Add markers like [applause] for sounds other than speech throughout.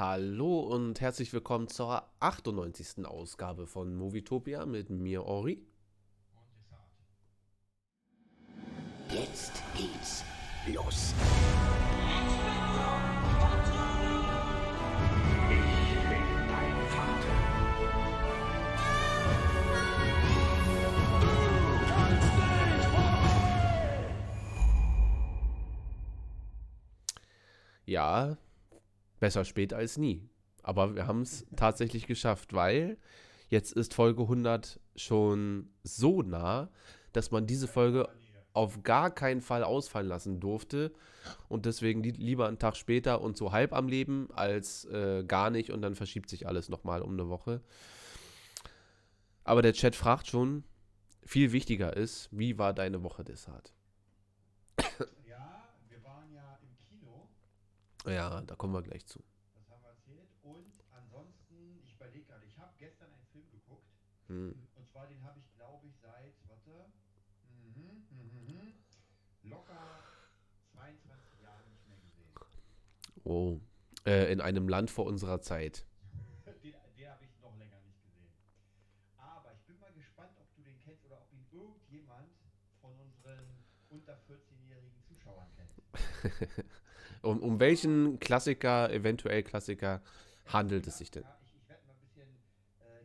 Hallo und herzlich willkommen zur 98. Ausgabe von Movietopia mit mir, Ori. Jetzt geht's los. Ja, besser spät als nie. Aber wir haben es tatsächlich geschafft, weil jetzt ist Folge 100 schon so nah, dass man diese Folge auf gar keinen Fall ausfallen lassen durfte und deswegen li lieber einen Tag später und so halb am Leben als äh, gar nicht und dann verschiebt sich alles nochmal um eine Woche. Aber der Chat fragt schon, viel wichtiger ist, wie war deine Woche, Desart? Ja, wir waren ja im Kino, Ja, da kommen wir gleich zu. das haben wir erzählt. Und ansonsten, ich überlege gerade, ich habe gestern einen Film geguckt. Hm. Und zwar den habe ich, glaube ich, seit, warte, mhm, mhm, mhm, locker 22 Jahren nicht mehr gesehen. Oh, äh, in einem Land vor unserer Zeit. [laughs] Den, den habe ich noch länger nicht gesehen. Aber ich bin mal gespannt, ob du den kennst oder ob ihn irgendjemand von unseren unter 14-jährigen Zuschauern kennt. [laughs] Um, um welchen Klassiker, eventuell Klassiker, handelt es sich denn? Ja, ich, ich werde mal ein bisschen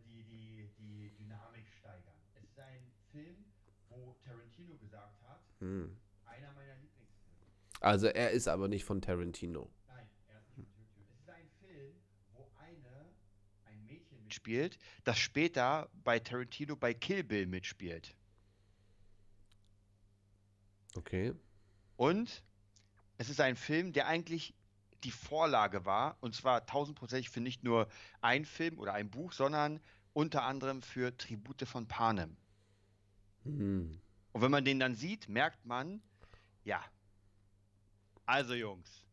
die, die, die Dynamik steigern. Es ist ein Film, wo Tarantino gesagt hat, Hm. einer meiner Lieblingsfilme. Also er ist aber nicht von Tarantino. Nein, er ist nicht von Tarantino. Es ist ein Film, wo eine, ein Mädchen mitspielt, das später bei Tarantino bei Kill Bill mitspielt. Okay. Und es ist ein Film, der eigentlich die Vorlage war, und zwar tausendprozentig für nicht nur ein Film oder ein Buch, sondern unter anderem für Tribute von Panem. Hm. Und wenn man den dann sieht, merkt man, ja. Also Jungs,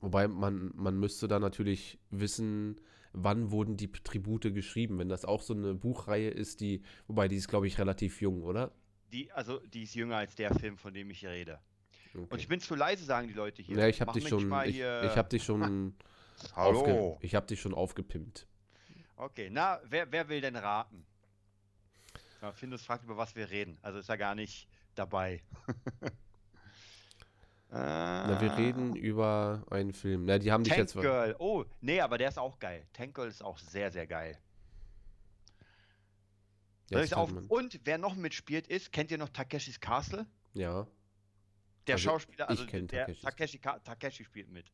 Wobei man, man müsste da natürlich wissen, wann wurden die Tribute geschrieben, wenn das auch so eine Buchreihe ist, die, wobei die ist, glaube ich, relativ jung, oder? die, also die ist jünger als der Film, von dem ich hier rede. Und Okay. ich bin zu leise, sagen die Leute hier. Ja, ich habe dich schon, [laughs] ich, ich habe dich schon, Hallo. ich habe dich schon aufgepimpt. Okay, na, wer, wer will denn raten? Ja, Findus fragt, über was wir reden. Also ist er gar nicht dabei. [laughs] Na, wir reden über einen Film. Na, die haben dich Tank jetzt. Girl. Oh, nee, aber der ist auch geil. Tank Girl ist auch sehr, sehr geil. Soll auf Und wer noch mitspielt ist, kennt ihr noch Takeshis Castle? Ja, Der Also, Schauspieler, also der. Takeshi, Ka- Takeshi spielt mit.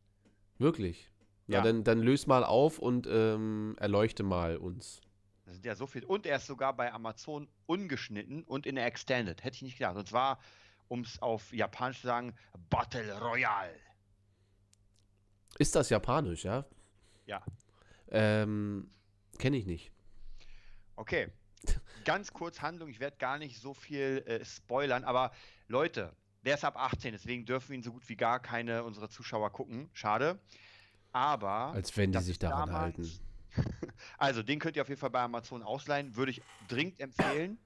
wirklich. Ja, Ja. dann, dann löse mal auf und ähm, erleuchte mal uns. Das sind ja so viel. Und er ist sogar bei Amazon ungeschnitten und in der Extended. Hätte ich nicht gedacht. Und zwar, um es auf Japanisch zu sagen, Battle Royale. Ist das japanisch, ja? Ja. Ähm, kenne ich nicht. Okay. [laughs] Ganz kurz Handlung. Ich werde gar nicht so viel äh, spoilern. Aber Leute, der ist ab 18. Deswegen dürfen ihn so gut wie gar keine unserer Zuschauer gucken. Schade. Aber. Als wenn die sich daran damals- halten. [laughs] Also, den könnt ihr auf jeden Fall bei Amazon ausleihen. Würde ich dringend empfehlen.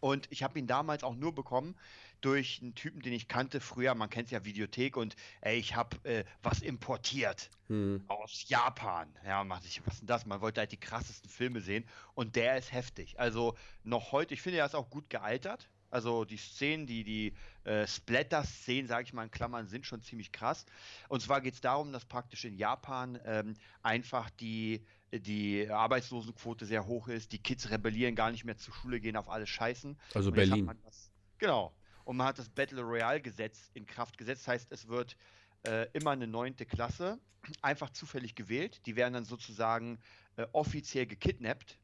Und ich habe ihn damals auch nur bekommen durch einen Typen, den ich kannte früher. Man kennt ja Videothek und ey, ich habe äh, was importiert Hm. aus Japan. Ja, man dachte ich, was ist denn das? Man wollte halt die krassesten Filme sehen und der ist heftig. Also noch heute, ich finde, er ist auch gut gealtert. Also die Szenen, die, die äh, Splatter-Szenen, sage ich mal in Klammern, sind schon ziemlich krass. Und zwar geht es darum, dass praktisch in Japan ähm, einfach die, die Arbeitslosenquote sehr hoch ist. Die Kids rebellieren, gar nicht mehr zur Schule gehen, auf alles scheißen. Also Und Berlin. man Das, genau. Und man hat das Battle Royale-Gesetz in Kraft gesetzt. Das heißt, es wird äh, immer eine neunte Klasse einfach zufällig gewählt. Die werden dann sozusagen äh, offiziell gekidnappt.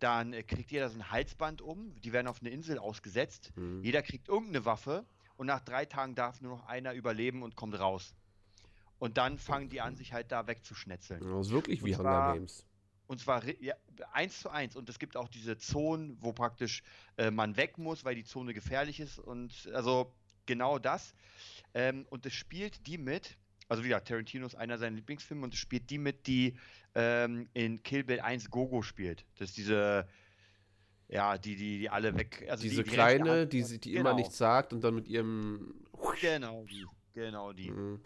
Dann äh, kriegt jeder so ein Halsband um. Die werden auf eine Insel ausgesetzt. Hm. Jeder kriegt irgendeine Waffe. Und nach drei Tagen darf nur noch einer überleben und kommt raus. Und dann fangen die an, sich halt da wegzuschnetzeln. Das ist wirklich Und wie Hunger zwar- Games. Und zwar ja, eins zu eins. Und es gibt auch diese Zonen, wo praktisch äh, man weg muss, weil die Zone gefährlich ist. Und also genau das. Ähm, und es spielt die mit, also wie gesagt, Tarantino ist einer seiner Lieblingsfilme und es spielt die mit, die ähm, in Kill Bill 1 Gogo spielt. Das ist diese, ja, die, die, die alle weg. Also Diese die, die kleine, die, sie- die genau, immer nichts sagt und dann mit ihrem. Genau die. Genau die. Hm.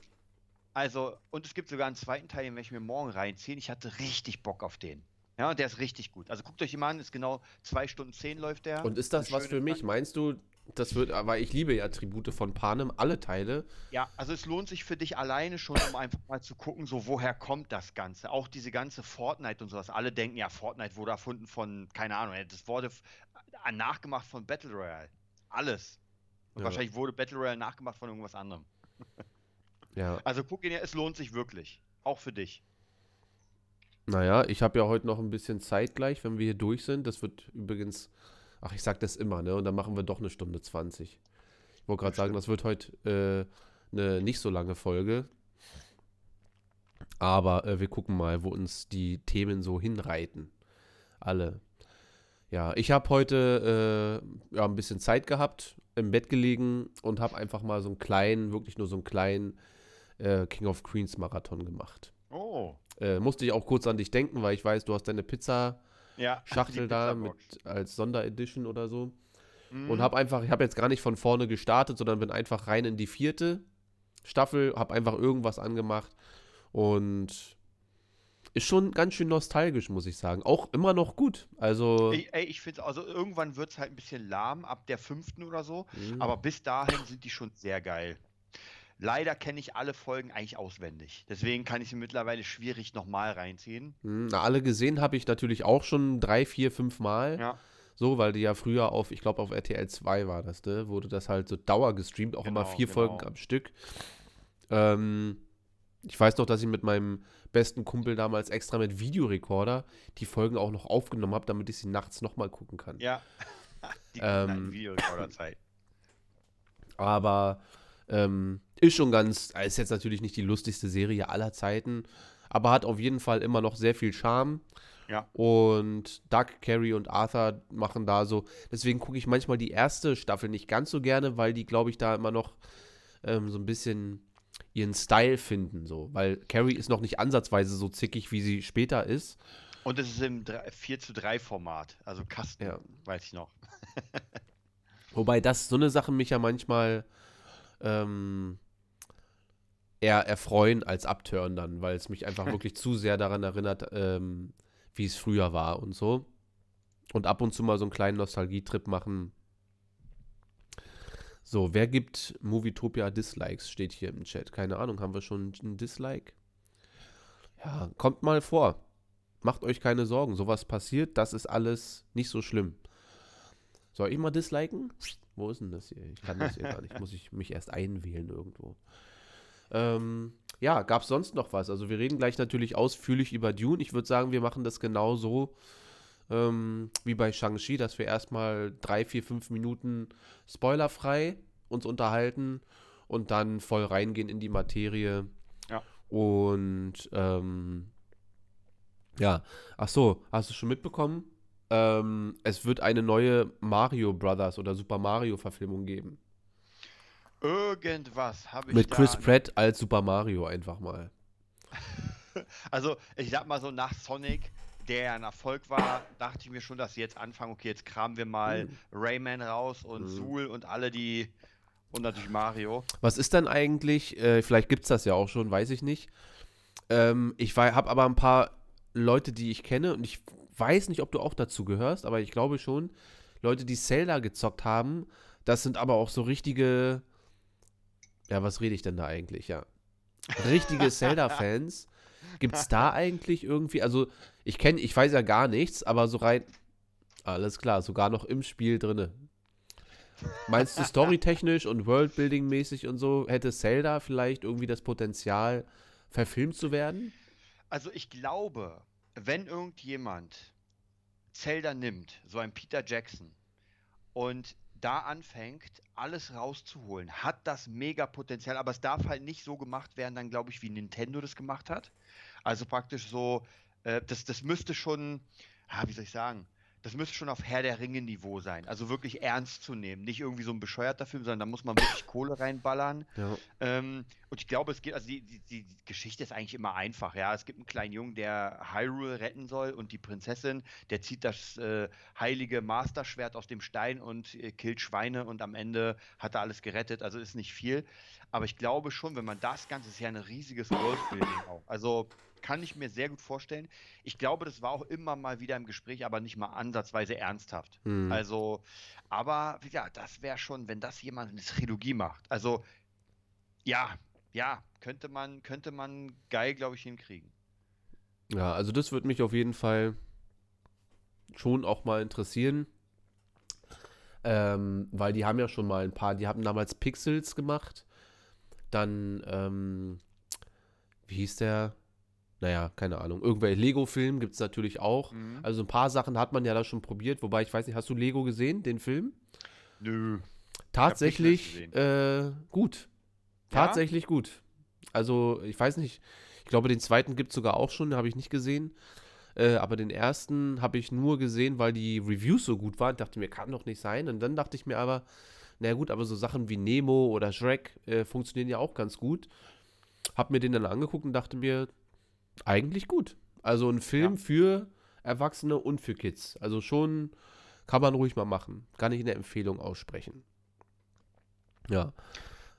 Also, und es gibt sogar einen zweiten Teil, den werde ich mir morgen reinziehen. Ich hatte richtig Bock auf den. Ja, und der ist richtig gut. Also guckt euch mal an, ist genau zwei Stunden zehn läuft der. Und ist das was für mich? Meinst du, das wird, aber ich liebe ja Tribute von Panem, alle Teile. Ja, also es lohnt sich für dich alleine schon, um einfach mal zu gucken, so woher kommt das Ganze. Auch diese ganze Fortnite und sowas. Alle denken, ja, Fortnite wurde erfunden von, keine Ahnung, das wurde äh, nachgemacht von Battle Royale. Alles. Und Ja. wahrscheinlich wurde Battle Royale nachgemacht von irgendwas anderem. Ja. [laughs] Also guck ihn ja, es lohnt sich wirklich. Auch für dich. Naja, ich habe ja heute noch ein bisschen Zeit gleich, wenn wir hier durch sind. Das wird übrigens, ach, ich sag das immer, ne? Und dann machen wir doch eine Stunde 20. Ich wollte gerade sagen, das wird heute äh, eine nicht so lange Folge. Aber äh, wir gucken mal, wo uns die Themen so hinreiten. Alle. Ja, ich habe heute äh, ja, ein bisschen Zeit gehabt, im Bett gelegen und habe einfach mal so einen kleinen, wirklich nur so einen kleinen äh, King of Queens Marathon gemacht. Oh. Äh, musste ich auch kurz an dich denken, weil ich weiß, du hast deine Pizza-Schachtel Ja. die da mit, als Sonderedition oder so. Mhm. Und habe einfach, ich habe jetzt gar nicht von vorne gestartet, sondern bin einfach rein in die vierte Staffel, habe einfach irgendwas angemacht und ist schon ganz schön nostalgisch, muss ich sagen. Auch immer noch gut. Also, Ey, ey, ich finde, also irgendwann wird es halt ein bisschen lahm ab der fünften oder so. Mhm. Aber bis dahin sind die schon sehr geil. Leider kenne ich alle Folgen eigentlich auswendig. Deswegen kann ich sie mittlerweile schwierig nochmal reinziehen. mh, na, alle gesehen habe ich natürlich auch schon drei, vier, fünf Mal. Ja. So, weil die ja früher auf, ich glaube auf RTL 2 war das, ne? Wurde das halt so Dauer gestreamt, auch immer Genau, vier genau. Folgen am Stück. Ähm, ich weiß noch, dass ich mit meinem besten Kumpel damals extra mit Videorekorder die Folgen auch noch aufgenommen habe, damit ich sie nachts nochmal gucken kann. Ja. [laughs] Die ähm, Videorekorderzeit. Aber ähm, ist schon ganz, ist jetzt natürlich nicht die lustigste Serie aller Zeiten, aber hat auf jeden Fall immer noch sehr viel Charme. Ja. Und Doug, Carrie und Arthur machen da so. Deswegen gucke ich manchmal die erste Staffel nicht ganz so gerne, weil die, glaube ich, da immer noch ähm, so ein bisschen ihren Style finden. So. Weil Carrie ist noch nicht ansatzweise so zickig, wie sie später ist. Und es ist im 3 4 zu 3 Format. Also Kasten, Ja. weiß ich noch. [laughs] Wobei das so eine Sache mich ja manchmal ähm, eher erfreuen als abtören dann, weil es mich einfach [laughs] wirklich zu sehr daran erinnert, ähm, wie es früher war und so. Und ab und zu mal so einen kleinen Nostalgietrip machen. So, wer gibt Movietopia Dislikes? Steht hier im Chat. Keine Ahnung, haben wir schon ein Dislike? Ja, kommt mal vor. Macht euch keine Sorgen. Sowas passiert, das ist alles nicht so schlimm. Soll ich mal disliken? Wo ist denn das hier? Ich kann das hier gar nicht. Muss ich mich erst einwählen irgendwo. Ähm, ja, gab es sonst noch was? Also wir reden gleich natürlich ausführlich über Dune. Ich würde sagen, wir machen das genau so ähm, wie bei Shang-Chi, dass wir erstmal drei, vier, fünf Minuten spoilerfrei uns unterhalten und dann voll reingehen in die Materie. Ja. Und ähm, ja, ach so, hast du schon mitbekommen? Ähm, es wird eine neue Mario Brothers oder Super Mario Verfilmung geben. Irgendwas habe ich Mit Chris Pratt als Super Mario einfach mal. [laughs] Also, ich sag mal so, nach Sonic, der ein Erfolg war, dachte ich mir schon, dass sie jetzt anfangen, okay, jetzt kramen wir mal Mhm. Rayman raus und Mhm. Zool und alle die und natürlich Mario. Was ist denn eigentlich, äh, vielleicht gibt es das ja auch schon, weiß ich nicht. Ähm, ich habe aber ein paar Leute, die ich kenne und ich weiß nicht, ob du auch dazu gehörst, aber ich glaube schon, Leute, die Zelda gezockt haben, das sind aber auch so richtige, ja, was rede ich denn da eigentlich, ja. Richtige [laughs] Zelda-Fans. Gibt es da eigentlich irgendwie, also ich kenne, ich weiß ja gar nichts, aber so rein, alles klar, sogar noch im Spiel drinne. Meinst du storytechnisch und Worldbuilding-mäßig und so, hätte Zelda vielleicht irgendwie das Potenzial, verfilmt zu werden? Also ich glaube, wenn irgendjemand Zelda nimmt, so ein Peter Jackson, und da anfängt, alles rauszuholen, hat das mega Potenzial, aber es darf halt nicht so gemacht werden, dann glaube ich, wie Nintendo das gemacht hat. Also praktisch so, äh, das, das müsste schon, ah, wie soll ich sagen, das müsste schon auf Herr der Ringe-Niveau sein. Also wirklich ernst zu nehmen. Nicht irgendwie so ein bescheuerter Film, sondern da muss man wirklich [coughs] Kohle reinballern. Ja. Ähm, und ich glaube, es geht, also die, die, die Geschichte ist eigentlich immer einfach, ja. Es gibt einen kleinen Jungen, der Hyrule retten soll und die Prinzessin, der zieht das äh, heilige Masterschwert aus dem Stein und äh, killt Schweine und am Ende hat er alles gerettet. Also ist nicht viel. Aber ich glaube schon, wenn man das Ganze ist ja ein riesiges Worldbuilding auch. Also kann ich mir sehr gut vorstellen. Ich glaube, das war auch immer mal wieder im Gespräch, aber nicht mal ansatzweise ernsthaft. Hm. Also, aber ja, das wäre schon, wenn das jemand eine Trilogie macht. Also, ja, ja, könnte man, könnte man geil, glaube ich, hinkriegen. Ja, also das würde mich auf jeden Fall schon auch mal interessieren. Ähm, weil die haben ja schon mal ein paar, die haben damals Pixels gemacht. Dann, ähm, wie hieß der? Naja, keine Ahnung. Irgendwelche Lego-Film gibt es natürlich auch. Mhm. Also ein paar Sachen hat man ja da schon probiert. Wobei, ich weiß nicht, hast du Lego gesehen, den Film? Nö. Tatsächlich äh, gut. Ja? Tatsächlich gut. Also, ich weiß nicht, ich glaube, den zweiten gibt es sogar auch schon, den habe ich nicht gesehen. Äh, aber den ersten habe ich nur gesehen, weil die Reviews so gut waren. Ich dachte mir, kann doch nicht sein. Und dann dachte ich mir aber, na gut, aber so Sachen wie Nemo oder Shrek äh, funktionieren ja auch ganz gut. Hab mir den dann angeguckt und dachte mir, eigentlich gut. Also ein Film Ja. für Erwachsene und für Kids. Also schon kann man ruhig mal machen. Kann ich eine Empfehlung aussprechen. Ja.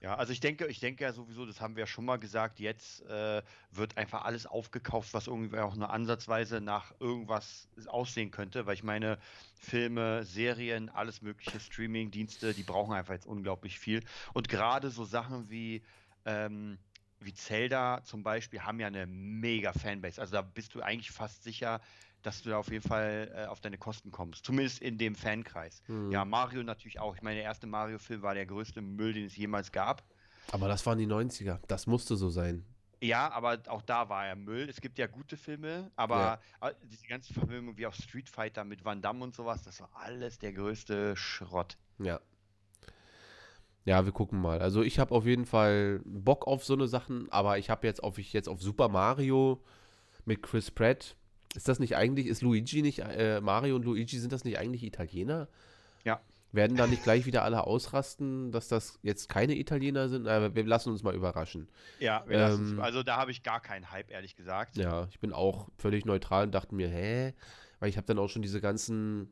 Ja, also ich denke, ich denke ja sowieso, das haben wir ja schon mal gesagt, jetzt äh, wird einfach alles aufgekauft, was irgendwie auch nur ansatzweise nach irgendwas aussehen könnte, weil ich meine, Filme, Serien, alles mögliche Streaming-Dienste, die brauchen einfach jetzt unglaublich viel. Und gerade so Sachen wie, ähm, wie Zelda zum Beispiel haben ja eine mega Fanbase. Also da bist du eigentlich fast sicher, dass du da auf jeden Fall äh, auf deine Kosten kommst. Zumindest in dem Fankreis. Hm. Ja, Mario natürlich auch. Ich meine, der erste Mario-Film war der größte Müll, den es jemals gab. Aber das waren die 90er. Das musste so sein. Ja, aber auch da war er Müll. Es gibt ja gute Filme, aber äh, diese ganzen Verfilmungen wie auch Street Fighter mit Van Damme und sowas, das war alles der größte Schrott. Ja. Ja, wir gucken mal. Also ich habe auf jeden Fall Bock auf so eine Sachen, aber ich habe jetzt auf ich jetzt auf Super Mario mit Chris Pratt. Ist das nicht eigentlich, ist Luigi nicht, äh, Mario und Luigi, sind das nicht eigentlich Italiener? Ja. Werden da nicht gleich wieder alle ausrasten, dass das jetzt keine Italiener sind? Aber wir lassen uns mal überraschen. Ja, Ähm, also da habe ich gar keinen Hype, ehrlich gesagt. Ja, ich bin auch völlig neutral und dachte mir, hä? Weil ich habe dann auch schon diese ganzen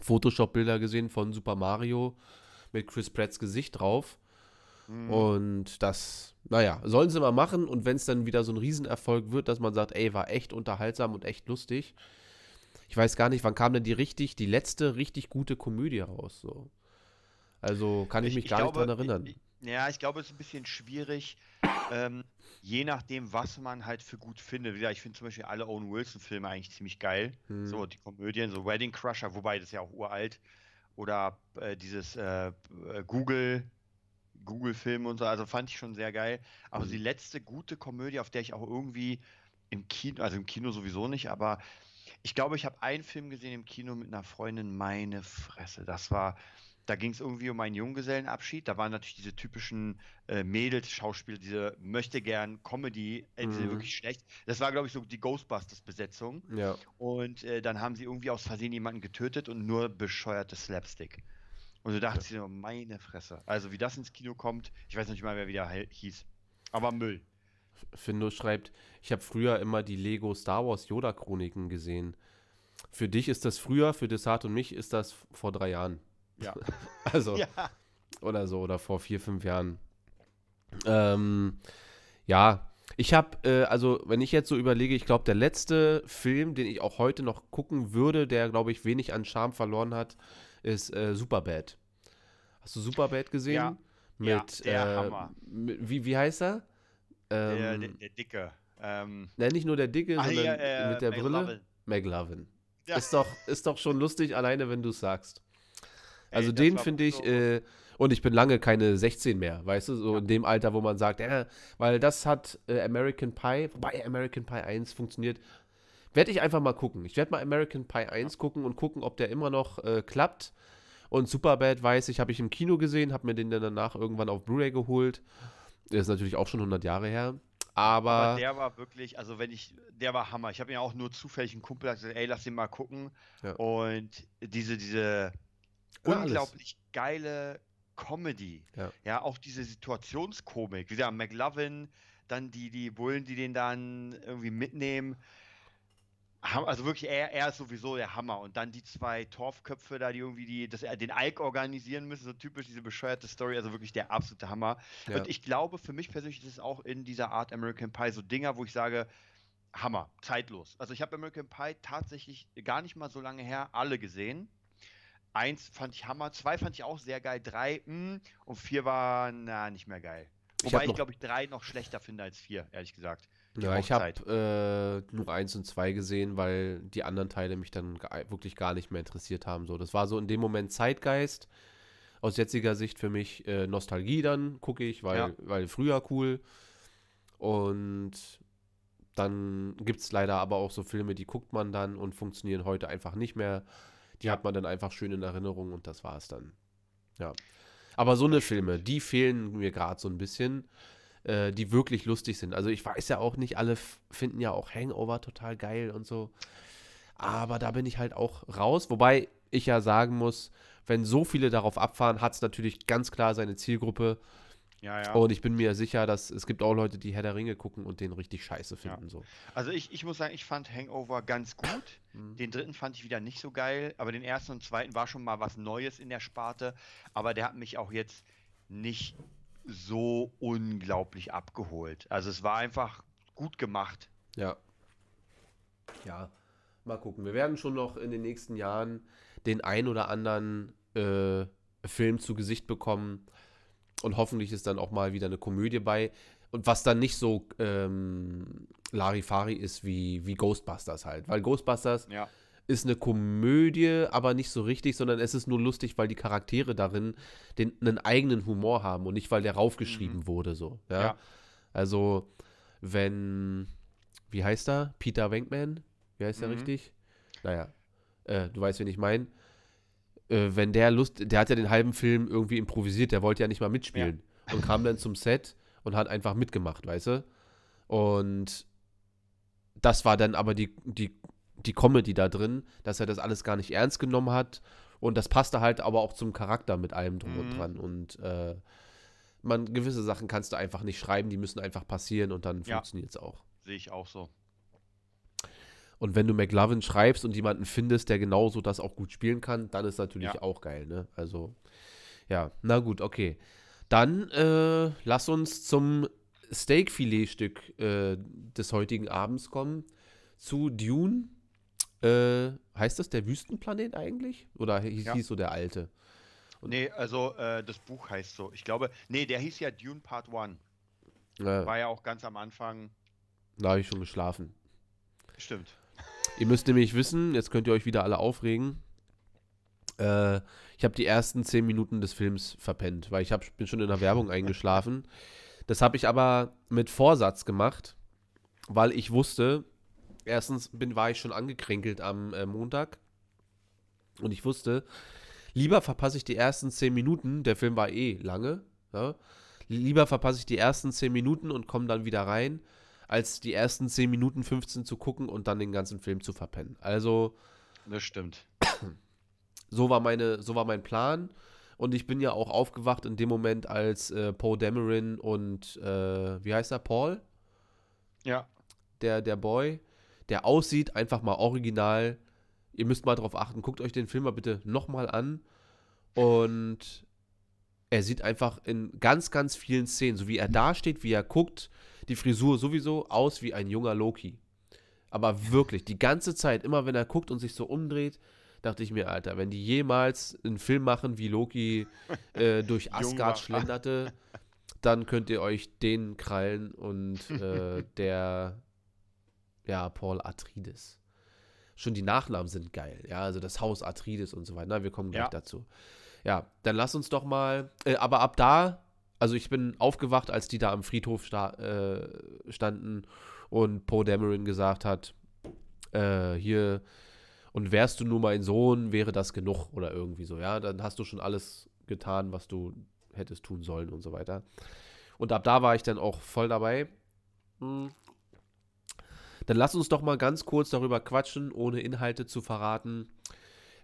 Photoshop-Bilder gesehen von Super Mario mit Chris Pratts Gesicht drauf. Mhm. Und das, naja, sollen sie mal machen. Und wenn es dann wieder so ein Riesenerfolg wird, dass man sagt, ey, war echt unterhaltsam und echt lustig. Ich weiß gar nicht, wann kam denn die richtig, die letzte richtig gute Komödie raus? So. Also kann ich, mich gar nicht dran erinnern. Ich, ja, ich glaube, es ist ein bisschen schwierig, ähm, je nachdem, was man halt für gut findet. Ich finde zum Beispiel alle Owen Wilson-Filme eigentlich ziemlich geil. Hm. So, die Komödien, so Wedding Crusher, wobei das ist ja auch uralt. Oder äh, dieses äh, äh, Google, Google-Film und so, also fand ich schon sehr geil. Aber Mhm. die letzte gute Komödie, auf der ich auch irgendwie im Kino, also im Kino sowieso nicht, aber ich glaube, ich habe einen Film gesehen im Kino mit einer Freundin, meine Fresse. Das war, da ging es irgendwie um einen Junggesellenabschied. Da waren natürlich diese typischen äh, Mädels-Schauspieler, diese möchte gern Comedy, sind Mhm. wirklich schlecht. Das war, glaube ich, so die Ghostbusters-Besetzung. Ja. Und äh, dann haben sie irgendwie aus Versehen jemanden getötet und nur bescheuerte Slapstick. Und du dachtest dir, meine Fresse. Also wie das ins Kino kommt, ich weiß nicht mal, wer wieder hieß. Aber Müll. Findo schreibt, ich habe früher immer die Lego Star Wars Yoda Chroniken gesehen. Für dich ist das früher, für Desart und mich ist das vor drei Jahren. Ja. [laughs] Also, ja. oder so, oder vor vier, fünf Jahren. Ähm, ja, ich habe, äh, also wenn ich jetzt so überlege, ich glaube, der letzte Film, den ich auch heute noch gucken würde, der, glaube ich, wenig an Charme verloren hat, ist äh, Superbad. Hast du Superbad gesehen? Ja. Ja, Mit, der äh, Hammer. mit, wie, wie heißt er? Der, Ähm, der, der Dicke. Ähm, Nein, nicht nur der Dicke, sondern ja, äh, mit der McLovin. Brille. McLovin. Ja. Ist, doch, ist doch schon lustig, alleine wenn du es sagst. Also Ey, den finde ich, so- äh, und ich bin lange keine 16 mehr, weißt du, so in dem Alter, wo man sagt, ja, weil das hat äh, American Pie, wobei American Pie 1 funktioniert. Werde ich einfach mal gucken. Ich werde mal American Pie 1 gucken und gucken, ob der immer noch äh, klappt. Und Superbad weiß ich, habe ich im Kino gesehen, habe mir den dann danach irgendwann auf Blu-ray geholt. Der ist natürlich auch schon 100 Jahre her. aber, Aber der war wirklich, also wenn ich, der war Hammer. Ich habe ihn auch nur zufällig einen Kumpel gesagt, ey, lass ihn mal gucken. Ja. Und diese, diese Ja, alles. unglaublich geile Comedy. Ja. ja, auch diese Situationskomik. Wie gesagt, McLovin, dann die, die Bullen, die den dann irgendwie mitnehmen. Also wirklich, er, er ist sowieso der Hammer. Und dann die zwei Torfköpfe da, die irgendwie die, das, den Alk organisieren müssen, so typisch diese bescheuerte Story, also wirklich der absolute Hammer. ja, Und ich glaube, für mich persönlich ist es auch in dieser Art American Pie so Dinger, wo ich sage, Hammer, zeitlos. Also ich habe American Pie tatsächlich gar nicht mal so lange her alle gesehen. Eins fand ich Hammer, zwei fand ich auch sehr geil, drei mh, und vier war na nicht mehr geil. Ich Wobei ich, noch- glaube ich drei noch schlechter finde als vier, ehrlich gesagt. Die ja, ich habe äh, nur eins und zwei gesehen, weil die anderen Teile mich dann wirklich gar nicht mehr interessiert haben. So, das war so in dem Moment Zeitgeist. Aus jetziger Sicht für mich äh, Nostalgie dann, gucke ich, weil, Ja. weil früher cool. Und dann gibt es leider aber auch so Filme, die guckt man dann und funktionieren heute einfach nicht mehr. Die hat man dann einfach schön in Erinnerung und das war es dann. Ja. Aber so eine Filme, die fehlen mir gerade so ein bisschen, äh, die wirklich lustig sind. Also ich weiß ja auch nicht, alle finden ja auch Hangover total geil und so. Aber da bin ich halt auch raus. Wobei ich ja sagen muss, wenn so viele darauf abfahren, hat es natürlich ganz klar seine Zielgruppe. Ja, ja. Und ich bin mir sicher, dass es gibt auch Leute, die Herr der Ringe gucken und den richtig scheiße finden. So. Also ich, ich muss sagen, ich fand Hangover ganz gut. [laughs] Mhm. Den dritten fand ich wieder nicht so geil, aber den ersten und zweiten war schon mal was Neues in der Sparte. Aber der hat mich auch jetzt nicht so unglaublich abgeholt. Also es war einfach gut gemacht. Ja. Ja, mal gucken. Wir werden schon noch in den nächsten Jahren den ein oder anderen äh, Film zu Gesicht bekommen. Und hoffentlich ist dann auch mal wieder eine Komödie bei. Und was dann nicht so ähm, Larifari ist wie, wie Ghostbusters halt. Weil Ghostbusters Ja. ist eine Komödie, aber nicht so richtig, sondern es ist nur lustig, weil die Charaktere darin den, einen eigenen Humor haben und nicht, weil der raufgeschrieben wurde. So, ja? Ja. Also, wenn, wie heißt er? Peter Venkman? Wie heißt der Mhm. richtig? Naja, äh, du weißt, wen ich meine. Äh, wenn der Lust, der hat ja den halben Film irgendwie improvisiert, der wollte ja nicht mal mitspielen und kam dann zum Set und hat einfach mitgemacht, weißt du? Und das war dann aber die, die, die Comedy da drin, dass er das alles gar nicht ernst genommen hat. Und das passte halt aber auch zum Charakter mit allem drum und Mhm. dran. Und äh, man, gewisse Sachen kannst du einfach nicht schreiben, die müssen einfach passieren und dann Ja. funktioniert es auch. Sehe ich auch so. Und wenn du McLovin schreibst und jemanden findest, der genauso das auch gut spielen kann, dann ist natürlich Ja. auch geil, ne? Also, ja, na gut, okay. Dann äh, lass uns zum Steakfiletstück äh, des heutigen Abends kommen. Zu Dune. Äh, heißt das der Wüstenplanet eigentlich? Oder hieß, Ja. hieß so der alte? Und- Nee, also äh, das Buch heißt so. Ich glaube, nee, der hieß ja Dune Part 1. Äh, War ja auch ganz am Anfang. da habe ich schon geschlafen. Stimmt. Ihr müsst nämlich wissen, jetzt könnt ihr euch wieder alle aufregen. Äh, ich habe die ersten zehn Minuten des Films verpennt, weil ich hab, bin schon in der Werbung [laughs] eingeschlafen. Das habe ich aber mit Vorsatz gemacht, weil ich wusste, erstens bin, war ich schon angekränkelt am äh, Montag und ich wusste, lieber verpasse ich die ersten zehn Minuten, der Film war eh lange, ja, lieber verpasse ich die ersten zehn Minuten und komme dann wieder rein, als die ersten 10 Minuten 15 zu gucken und dann den ganzen Film zu verpennen. Also, Das stimmt. [clears throat] so war, meine, so war mein Plan. Und ich bin ja auch aufgewacht in dem Moment, als äh, Poe Dameron und, äh, wie heißt er, Paul? Ja. Der, der Boy, der aussieht einfach mal original. Ihr müsst mal drauf achten. Guckt euch den Film mal bitte nochmal an. Und er sieht einfach in ganz, ganz vielen Szenen, so wie er da steht, wie er guckt, die Frisur sowieso aus wie ein junger Loki. Aber wirklich, die ganze Zeit, immer wenn er guckt und sich so umdreht, dachte ich mir, Alter, wenn die jemals einen Film machen, wie Loki äh, [laughs] durch Asgard schlenderte, dann könnt ihr euch den krallen und äh, [laughs] der, ja, Paul Atreides. Schon die Nachnamen sind geil, ja, also das Haus Atreides und so weiter. Na, wir kommen gleich Ja. dazu. Ja, dann lass uns doch mal, äh, aber ab da, also ich bin aufgewacht, als die da am Friedhof sta äh, standen und Poe Dameron gesagt hat, äh, hier, und wärst du nur mein Sohn, wäre das genug oder irgendwie so, ja, dann hast du schon alles getan, was du hättest tun sollen und so weiter. Und ab da war ich dann auch voll dabei. Hm. Dann lass uns doch mal ganz kurz darüber quatschen, ohne Inhalte zu verraten,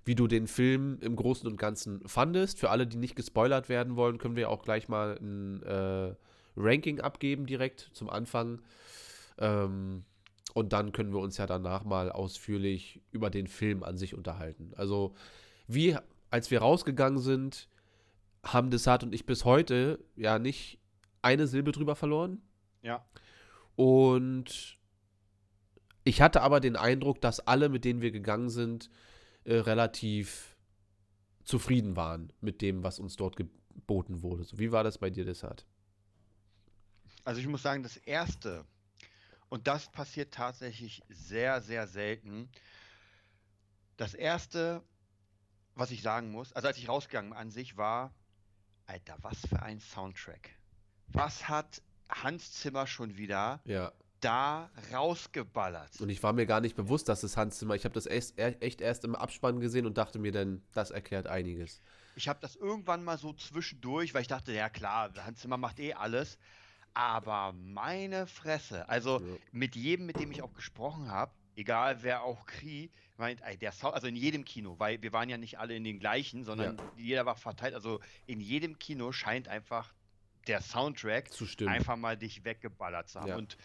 wie du den Film im Großen und Ganzen fandest. Für alle, die nicht gespoilert werden wollen, können wir auch gleich mal ein äh, Ranking abgeben direkt zum Anfang. Ähm, und dann können wir uns ja danach mal ausführlich über den Film an sich unterhalten. Also, wie, als wir rausgegangen sind, haben Desart und ich bis heute ja nicht eine Silbe drüber verloren. Ja. Und ich hatte aber den Eindruck, dass alle, mit denen wir gegangen sind, äh, relativ zufrieden waren mit dem, was uns dort geboten wurde. So, wie war das bei dir, Desart? Also ich muss sagen, das erste, und das passiert tatsächlich sehr, sehr selten. Das erste, was ich sagen muss, also als ich rausgegangen bin an sich war, Alter, was für ein Soundtrack. Was hat Hans Zimmer schon wieder Ja. Da rausgeballert? Und ich war mir gar nicht bewusst, dass es Hans Zimmer. Ich habe das echt, echt erst im Abspann gesehen und dachte mir dann, das erklärt einiges. Ich habe das irgendwann mal so zwischendurch, weil ich dachte, ja klar, Hans Zimmer macht eh alles. Aber meine Fresse, also Ja. mit jedem, mit dem ich auch gesprochen habe, egal wer auch Kri, meint, der Sound, also in jedem Kino, weil wir waren ja nicht alle in den gleichen, sondern jeder war verteilt. Also in jedem Kino scheint einfach der Soundtrack einfach mal dich weggeballert zu haben. Ja. Und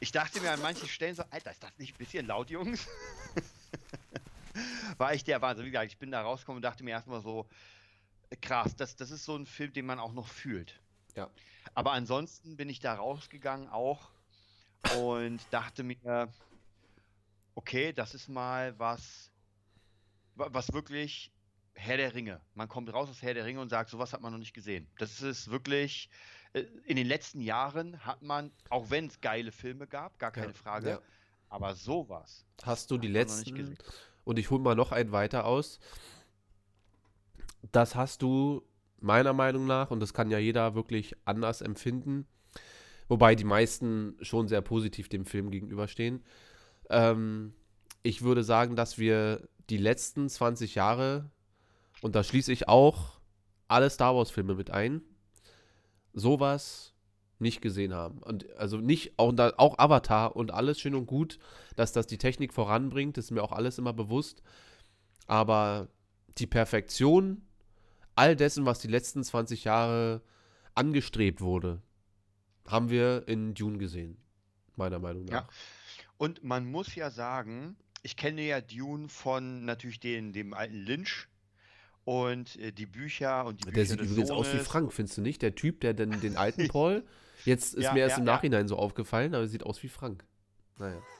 ich dachte mir an manchen Stellen so, Alter, ist das nicht ein bisschen laut, Jungs? [laughs] War echt der Wahnsinn. Wie gesagt, ich bin da rausgekommen und dachte mir erstmal so, krass, das, das ist so ein Film, den man auch noch fühlt. Ja. Aber ansonsten bin ich da rausgegangen auch und dachte mir, okay, das ist mal was, wa- was wirklich Herr der Ringe. Man kommt raus aus Herr der Ringe und sagt, sowas hat man noch nicht gesehen. Das ist wirklich, in den letzten Jahren hat man, auch wenn es geile Filme gab, gar keine Ja, Frage, ja. aber sowas. Hast du die letzten, und ich hole mal noch einen weiter aus. Das hast du meiner Meinung nach, und das kann ja jeder wirklich anders empfinden, wobei die meisten schon sehr positiv dem Film gegenüberstehen. Ähm, ich würde sagen, dass wir die letzten 20 Jahre, und da schließe ich auch alle Star Wars-Filme mit ein, sowas nicht gesehen haben. Und also nicht, auch, auch Avatar und alles schön und gut, dass das die Technik voranbringt, ist mir auch alles immer bewusst. Aber die Perfektion all dessen, was die letzten 20 Jahre angestrebt wurde, haben wir in Dune gesehen. Meiner Meinung Ja. nach. Und man muss ja sagen, ich kenne ja Dune von natürlich den, dem alten Lynch und äh, die Bücher und die Der Bücher sieht des übrigens aus wie Sohnes. Frank, findest du nicht? Der Typ, der den, den [laughs] alten Paul, jetzt ist Ja, mir erst ja, im ja. Nachhinein so aufgefallen, aber er sieht aus wie Frank. Naja. [laughs]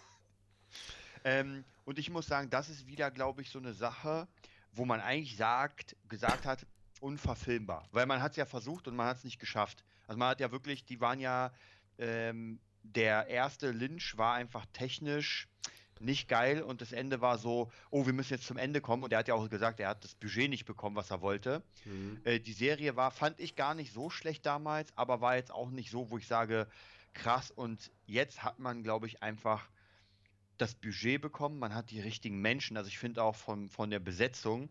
Ähm, und ich muss sagen, das ist wieder, glaube ich, so eine Sache, wo man eigentlich sagt, gesagt hat, unverfilmbar. Weil man hat es ja versucht und man hat es nicht geschafft. Also man hat ja wirklich, die waren ja, ähm, der erste Lynch war einfach technisch nicht geil und das Ende war so, oh, wir müssen jetzt zum Ende kommen. Und er hat ja auch gesagt, er hat das Budget nicht bekommen, was er wollte. Mhm. Äh, die Serie war, fand ich gar nicht so schlecht damals, aber war jetzt auch nicht so, wo ich sage, krass. Und jetzt hat man, glaube ich, einfach das Budget bekommen. Man hat die richtigen Menschen. Also ich finde auch von, von der Besetzung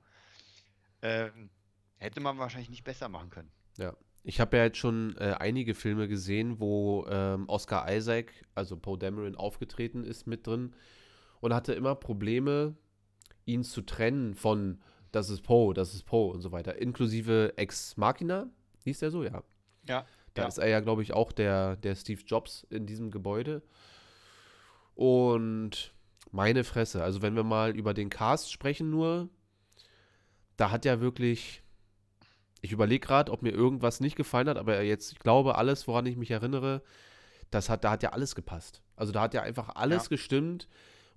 ähm, hätte man wahrscheinlich nicht besser machen können. Ja. Ich habe ja jetzt schon äh, einige Filme gesehen, wo ähm, Oscar Isaac, also Poe Dameron, aufgetreten ist mit drin und hatte immer Probleme, ihn zu trennen von das ist Poe, das ist Poe und so weiter. Inklusive Ex Machina, hieß der so, ja. Ja. Da Ja. ist er ja, glaube ich, auch der, der Steve Jobs in diesem Gebäude. Und meine Fresse, also wenn wir mal über den Cast sprechen nur, da hat ja wirklich, ich überlege gerade, ob mir irgendwas nicht gefallen hat, aber jetzt, ich glaube, alles, woran ich mich erinnere, das hat, da hat ja alles gepasst. Also da hat ja einfach alles Ja. gestimmt.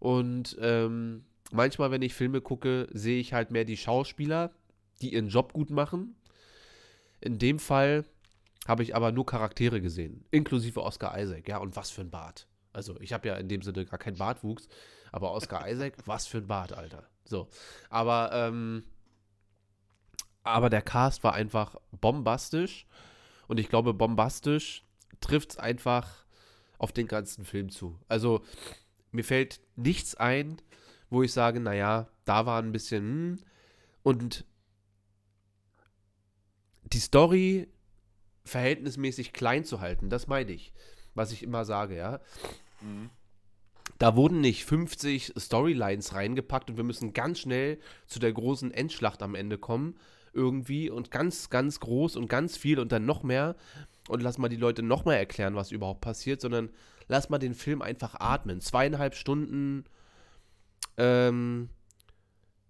Und ähm, manchmal, wenn ich Filme gucke, sehe ich halt mehr die Schauspieler, die ihren Job gut machen. In dem Fall habe ich aber nur Charaktere gesehen, inklusive Oscar Isaac. Ja, und was für ein Bart. Also, ich habe ja in dem Sinne gar keinen Bartwuchs, aber Oscar [laughs] Isaac, was für ein Bart, Alter. So, aber ähm, aber der Cast war einfach bombastisch und ich glaube, bombastisch trifft es einfach auf den ganzen Film zu. Also, mir fällt nichts ein, wo ich sage, naja, da war ein bisschen hm, und die Story verhältnismäßig klein zu halten, das meine ich. was ich immer sage, ja. Mhm. Da wurden nicht 50 Storylines reingepackt und wir müssen ganz schnell zu der großen Endschlacht am Ende kommen. Irgendwie und ganz, ganz groß und ganz viel und dann noch mehr. Und lass mal die Leute noch mal erklären, was überhaupt passiert, sondern lass mal den Film einfach atmen. Zweieinhalb Stunden ähm,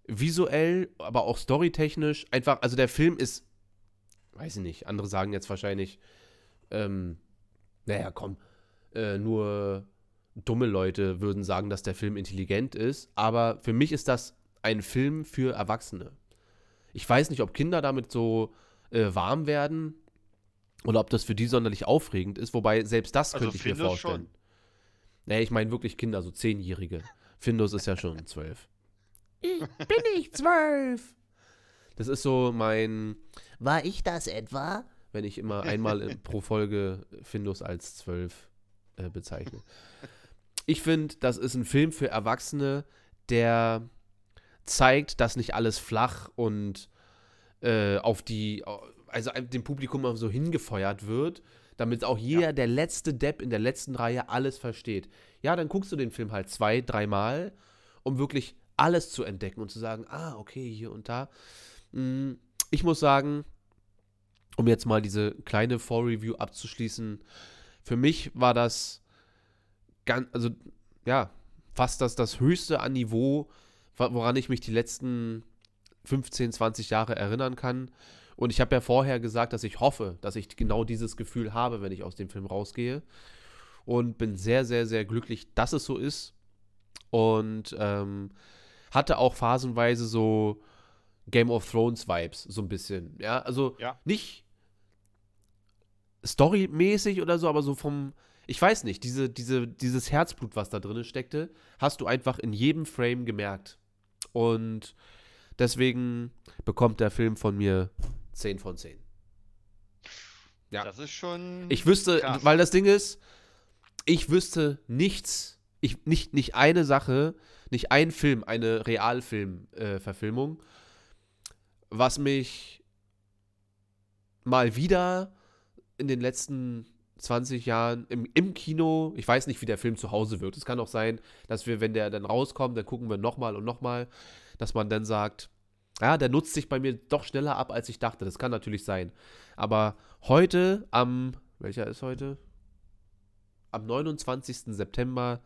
visuell, aber auch storytechnisch. Einfach, also der Film ist, weiß ich nicht, andere sagen jetzt wahrscheinlich, ähm, naja, komm, äh, nur dumme Leute würden sagen, dass der Film intelligent ist, aber für mich ist das ein Film für Erwachsene. Ich weiß nicht, ob Kinder damit so äh, warm werden oder ob das für die sonderlich aufregend ist, wobei selbst das Also könnte ich mir Findus vorstellen. Nee, ich meine wirklich Kinder, so Zehnjährige. Findus ist ja schon [laughs] zwölf. Ich bin nicht zwölf. Das ist so mein, War ich das etwa? wenn ich immer einmal in- pro Folge Findus als zwölf äh, bezeichne. [laughs] Ich finde, das ist ein Film für Erwachsene, der zeigt, dass nicht alles flach und äh, auf die, also dem Publikum so hingefeuert wird, damit auch jeder, der letzte Depp in der letzten Reihe alles versteht. Ja, dann guckst du den Film halt zwei, dreimal, um wirklich alles zu entdecken und zu sagen, ah, okay, hier und da. Mm, Ich muss sagen, um jetzt mal diese kleine Vorreview abzuschließen, für mich war das ganz, also ja, fast das, das höchste an Niveau, woran ich mich die letzten 15, 20 Jahre erinnern kann. Und ich habe ja vorher gesagt, dass ich hoffe, dass ich genau dieses Gefühl habe, wenn ich aus dem Film rausgehe. Und bin sehr, sehr, sehr glücklich, dass es so ist. Und ähm, hatte auch phasenweise so Game of Thrones Vibes, so ein bisschen. Ja, also Ja. nicht storymäßig oder so, aber so vom, ich weiß nicht, diese, diese, dieses Herzblut, was da drin steckte, hast du einfach in jedem Frame gemerkt. Und deswegen bekommt der Film von mir 10 von 10. Ja. Das ist schon. Ich wüsste, krass. weil das Ding ist, ich wüsste nichts, ich, nicht, nicht eine Sache, nicht ein Film, eine Realfilm-Verfilmung, was mich mal wieder in den letzten 20 Jahren im, im Kino, ich weiß nicht, wie der Film zu Hause wird. Es kann auch sein, dass wir, wenn der dann rauskommt, dann gucken wir nochmal und nochmal, dass man dann sagt, ja, der nutzt sich bei mir doch schneller ab, als ich dachte. Das kann natürlich sein. Aber heute, am, welcher ist heute? Am 29. September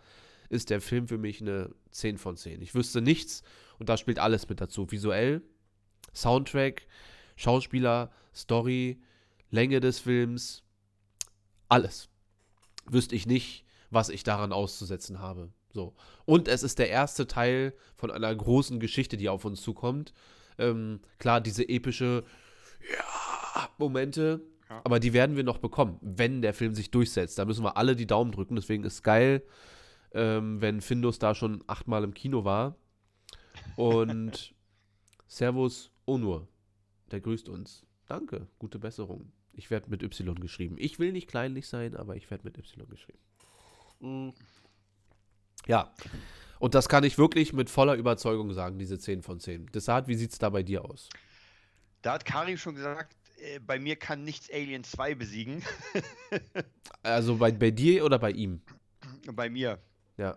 ist der Film für mich eine 10 von 10. Ich wüsste nichts und da spielt alles mit dazu. Visuell, Soundtrack, Schauspieler, Story, Länge des Films, alles. Wüsste ich nicht, was ich daran auszusetzen habe. So. Und es ist der erste Teil von einer großen Geschichte, die auf uns zukommt. Ähm, klar, diese epische ja, Momente, Ja. aber die werden wir noch bekommen, wenn der Film sich durchsetzt. Da müssen wir alle die Daumen drücken. Deswegen ist geil, ähm, wenn Findus da schon achtmal im Kino war. Und [laughs] Servus Onur, der grüßt uns. Danke, gute Besserung. Ich werde mit Y geschrieben. Ich will nicht kleinlich sein, aber ich werde mit Y geschrieben. Mm. Ja, und das kann ich wirklich mit voller Überzeugung sagen, diese 10 von 10. Desart, wie sieht es da bei dir aus? Da hat Karim schon gesagt, äh, bei mir kann nichts Alien 2 besiegen. [laughs] Also bei, bei dir oder bei ihm? bei mir. Ja.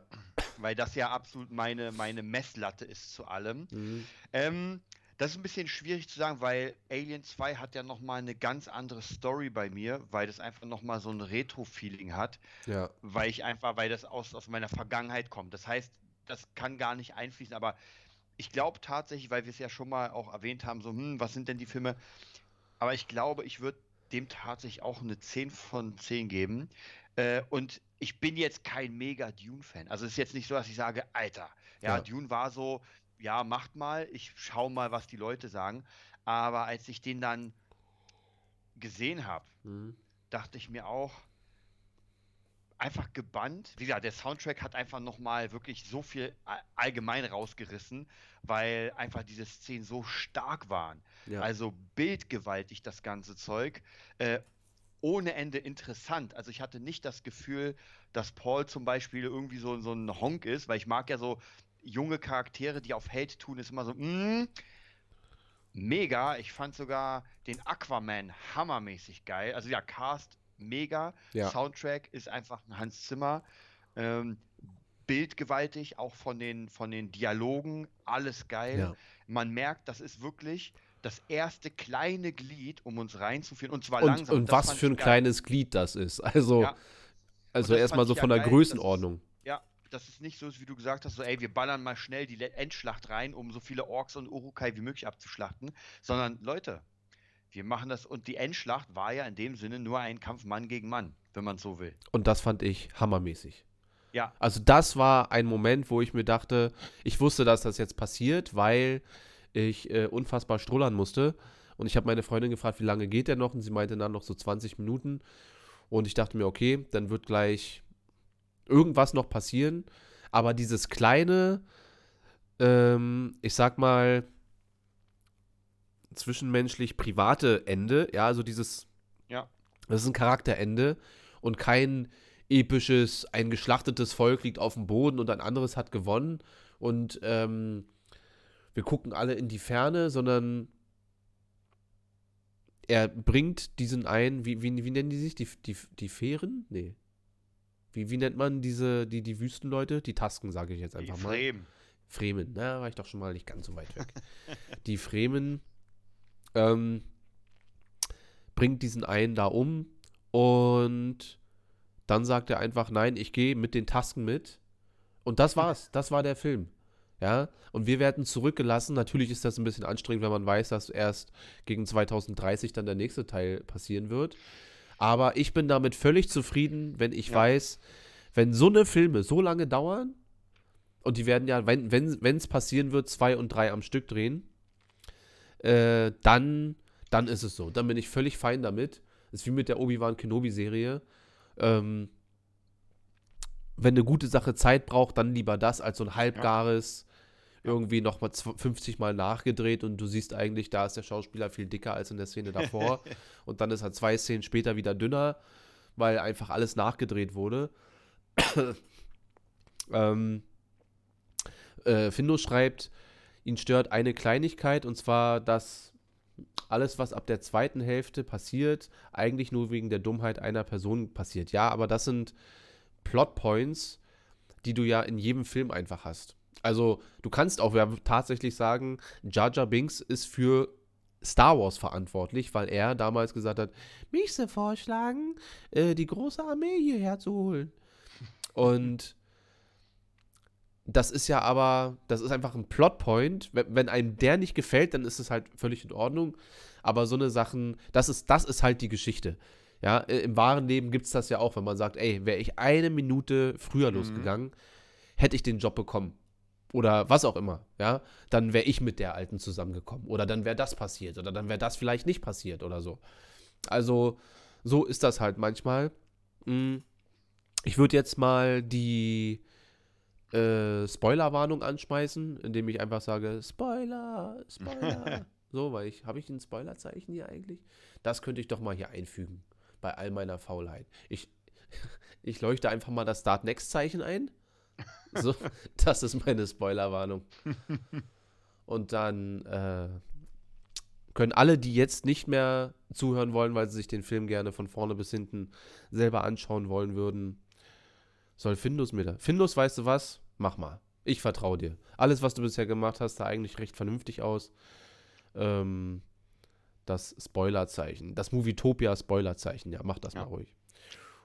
Weil das ja absolut meine, meine Messlatte ist zu allem. Mhm. Ähm, das ist ein bisschen schwierig zu sagen, weil Alien 2 hat ja nochmal eine ganz andere Story bei mir, weil das einfach nochmal so ein Retro-Feeling hat, Ja. weil ich einfach, weil das aus, aus meiner Vergangenheit kommt. Das heißt, das kann gar nicht einfließen, aber ich glaube tatsächlich, weil wir es ja schon mal auch erwähnt haben, so, hm, was sind denn die Filme? Aber ich glaube, ich würde dem tatsächlich auch eine 10 von 10 geben. Äh, und ich bin jetzt kein mega Dune-Fan. Also es ist jetzt nicht so, dass ich sage, Alter, ja, Ja. Dune war so, ja, macht mal, ich schau mal, was die Leute sagen. Aber als ich den dann gesehen habe, Mhm. dachte ich mir auch, einfach gebannt. Wie gesagt, der Soundtrack hat einfach nochmal wirklich so viel allgemein rausgerissen, weil einfach diese Szenen so stark waren. Ja. Also bildgewaltig das ganze Zeug. Äh, ohne Ende interessant. Also ich hatte nicht das Gefühl, dass Paul zum Beispiel irgendwie so, so ein Honk ist, weil ich mag ja so junge Charaktere, die auf Held tun, ist immer so, mm, mega. Ich fand sogar den Aquaman hammermäßig geil. Also ja, Cast mega. Ja. Soundtrack ist einfach ein Hans Zimmer. Ähm, bildgewaltig, auch von den, von den Dialogen, alles geil. Ja. Man merkt, das ist wirklich das erste kleine Glied, um uns reinzuführen. Und zwar Und, langsam. und Das was für ein geil. kleines Glied das ist. Also, Ja. also das erstmal so von der geil, Größenordnung. Ja, dass es nicht so ist, wie du gesagt hast, so, ey, wir ballern mal schnell die Endschlacht rein, um so viele Orks und Urukai wie möglich abzuschlachten, sondern Leute, wir machen das und die Endschlacht war ja in dem Sinne nur ein Kampf Mann gegen Mann, wenn man so will. Und das fand ich hammermäßig. Ja, Also das war ein Moment, wo ich mir dachte, ich wusste, dass das jetzt passiert, weil ich äh, unfassbar strullern musste. Und ich habe meine Freundin gefragt, wie lange geht der noch? Und sie meinte dann noch so 20 Minuten. Und ich dachte mir, okay, dann wird gleich irgendwas noch passieren. Aber dieses kleine, ähm, ich sag mal, zwischenmenschlich private Ende, ja, also dieses, Ja. das ist ein Charakterende und kein episches, ein geschlachtetes Volk liegt auf dem Boden und ein anderes hat gewonnen und ähm, wir gucken alle in die Ferne, sondern er bringt diesen ein, wie, wie, wie nennen die sich? Die, die, die Fähren? Nee. Wie, wie nennt man diese, die, die Wüstenleute? Die Tasken, sage ich jetzt die einfach mal. Fremen. Fremen, na, war ich doch schon mal nicht ganz so weit weg. [laughs] die Fremen ähm, bringt diesen einen da um und dann sagt er einfach, nein, ich gehe mit den Tasken mit. Und das war's. Das war der Film. Ja, und wir werden zurückgelassen. Natürlich ist das ein bisschen anstrengend, wenn man weiß, dass erst gegen 2030 dann der nächste Teil passieren wird. Aber ich bin damit völlig zufrieden, wenn ich Ja. weiß, wenn so eine Filme so lange dauern, und die werden ja, wenn es wenn, es passieren wird, zwei und drei am Stück drehen, äh, dann, dann ist es so. Dann bin ich völlig fein damit. ist wie mit der Obi-Wan Kenobi-Serie. Ähm, wenn eine gute Sache Zeit braucht, dann lieber das als so ein halbgares, irgendwie nochmal 50 Mal nachgedreht und du siehst eigentlich, da ist der Schauspieler viel dicker als in der Szene davor. [laughs] und dann ist er zwei Szenen später wieder dünner, weil einfach alles nachgedreht wurde. [clears throat] ähm, äh, Findus schreibt, ihn stört eine Kleinigkeit und zwar, dass alles, was ab der zweiten Hälfte passiert, eigentlich nur wegen der Dummheit einer Person passiert. Ja, aber das sind Plotpoints, die du ja in jedem Film einfach hast. Also, du kannst auch tatsächlich sagen, Jar Jar Binks ist für Star Wars verantwortlich, weil er damals gesagt hat, mich sie vorschlagen, äh, die große Armee hierher zu holen. Und das ist ja aber, das ist einfach ein Plotpoint. Wenn, wenn einem der nicht gefällt, dann ist es halt völlig in Ordnung. Aber so eine Sachen, das ist, das ist halt die Geschichte. Ja, im wahren Leben gibt es das ja auch, wenn man sagt, ey, wäre ich eine Minute früher losgegangen, hätte ich den Job bekommen. Oder was auch immer, ja, dann wäre ich mit der Alten zusammengekommen. Oder dann wäre das passiert. Oder dann wäre das vielleicht nicht passiert oder so. Also, so ist das halt manchmal. Mm. Ich würde jetzt mal die äh, Spoilerwarnung anschmeißen, indem ich einfach sage, Spoiler, Spoiler. [laughs] so, weil ich, habe ich ein Spoilerzeichen hier eigentlich? Das könnte ich doch mal hier einfügen, bei all meiner Faulheit. Ich, [laughs] ich leuchte einfach mal das Start Next Zeichen ein. [laughs] So, das ist meine Spoilerwarnung. Und dann äh, können alle, die jetzt nicht mehr zuhören wollen, weil sie sich den Film gerne von vorne bis hinten selber anschauen wollen würden, soll Findus mir da. Findus, weißt du was? Mach mal. Ich vertraue dir. Alles, was du bisher gemacht hast, sah eigentlich recht vernünftig aus. Ähm, das Spoilerzeichen, das Movietopia Spoilerzeichen, ja, mach das Ja. mal ruhig.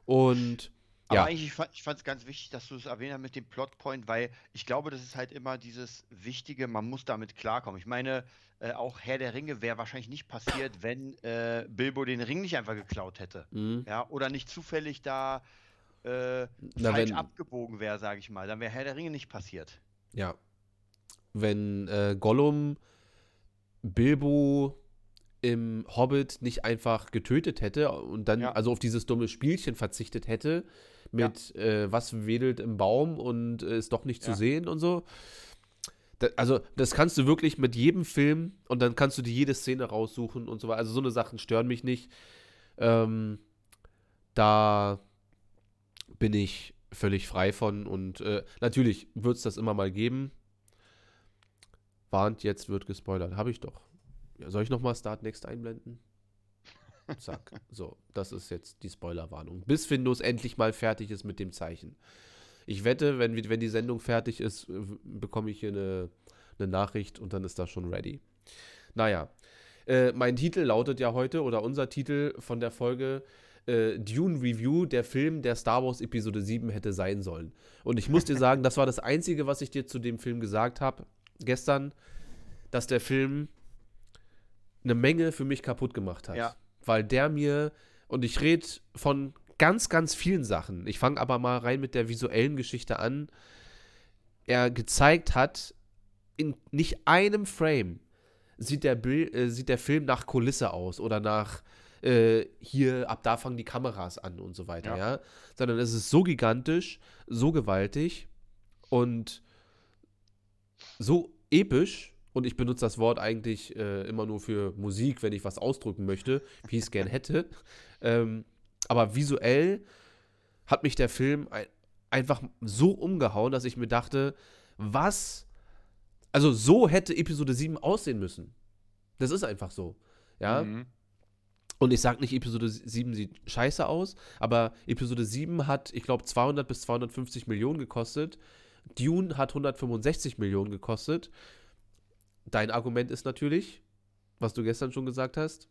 Und Aber ja, eigentlich, ich fand, es ganz wichtig, dass du es erwähnt hast mit dem Plotpoint, weil ich glaube, das ist halt immer dieses Wichtige, man muss damit klarkommen. Ich meine, äh, auch Herr der Ringe wäre wahrscheinlich nicht passiert, wenn äh, Bilbo den Ring nicht einfach geklaut hätte. mh, Ja, oder nicht zufällig da äh, Na, falsch wenn- abgebogen wäre, sage ich mal. Dann wäre Herr der Ringe nicht passiert. ja. Wenn äh, Gollum Bilbo im Hobbit nicht einfach getötet hätte und dann Ja. also auf dieses dumme Spielchen verzichtet hätte mit äh, was wedelt im Baum und äh, ist doch nicht zu Ja. sehen und so. Da, also das kannst du wirklich mit jedem Film und dann kannst du dir jede Szene raussuchen und so weiter. Also so eine Sachen stören mich nicht. Ähm, da bin ich völlig frei von und äh, natürlich wird es das immer mal geben. Warnt, jetzt wird gespoilert. Habe ich doch. Ja, soll ich nochmal Start Next einblenden? [laughs] Zack. So, das ist jetzt die Spoilerwarnung. Bis Findus endlich mal fertig ist mit dem Zeichen. Ich wette, wenn, wenn die Sendung fertig ist, äh, bekomme ich hier eine, eine Nachricht und dann ist das schon ready. Naja, äh, mein Titel lautet ja heute, oder unser Titel von der Folge, äh, Dune Review, der Film, der Star Wars Episode 7 hätte sein sollen. Und ich muss dir [laughs] sagen, das war das Einzige, was ich dir zu dem Film gesagt habe gestern, dass der Film eine Menge für mich kaputt gemacht hat. Ja. Weil der mir, und ich rede von ganz, ganz vielen Sachen. Ich fange aber mal rein mit der visuellen Geschichte an. Er gezeigt hat, in nicht einem Frame sieht der, Bild, äh, sieht der Film nach Kulisse aus oder nach äh, hier, ab da fangen die Kameras an und so weiter, ja. Ja. Sondern es ist so gigantisch, so gewaltig und so episch. Und ich benutze das Wort eigentlich äh, immer nur für Musik, wenn ich was ausdrücken möchte, wie ich es gern hätte. [laughs] Ähm, aber visuell hat mich der Film ein, einfach so umgehauen, dass ich mir dachte, was also so hätte Episode 7 aussehen müssen. Das ist einfach so. Ja. Mhm. Und ich sage nicht, Episode 7 sieht scheiße aus, aber Episode 7 hat, ich glaube, 200 bis 250 Millionen gekostet. Dune hat 165 Millionen gekostet. Dein Argument ist natürlich, was du gestern schon gesagt hast,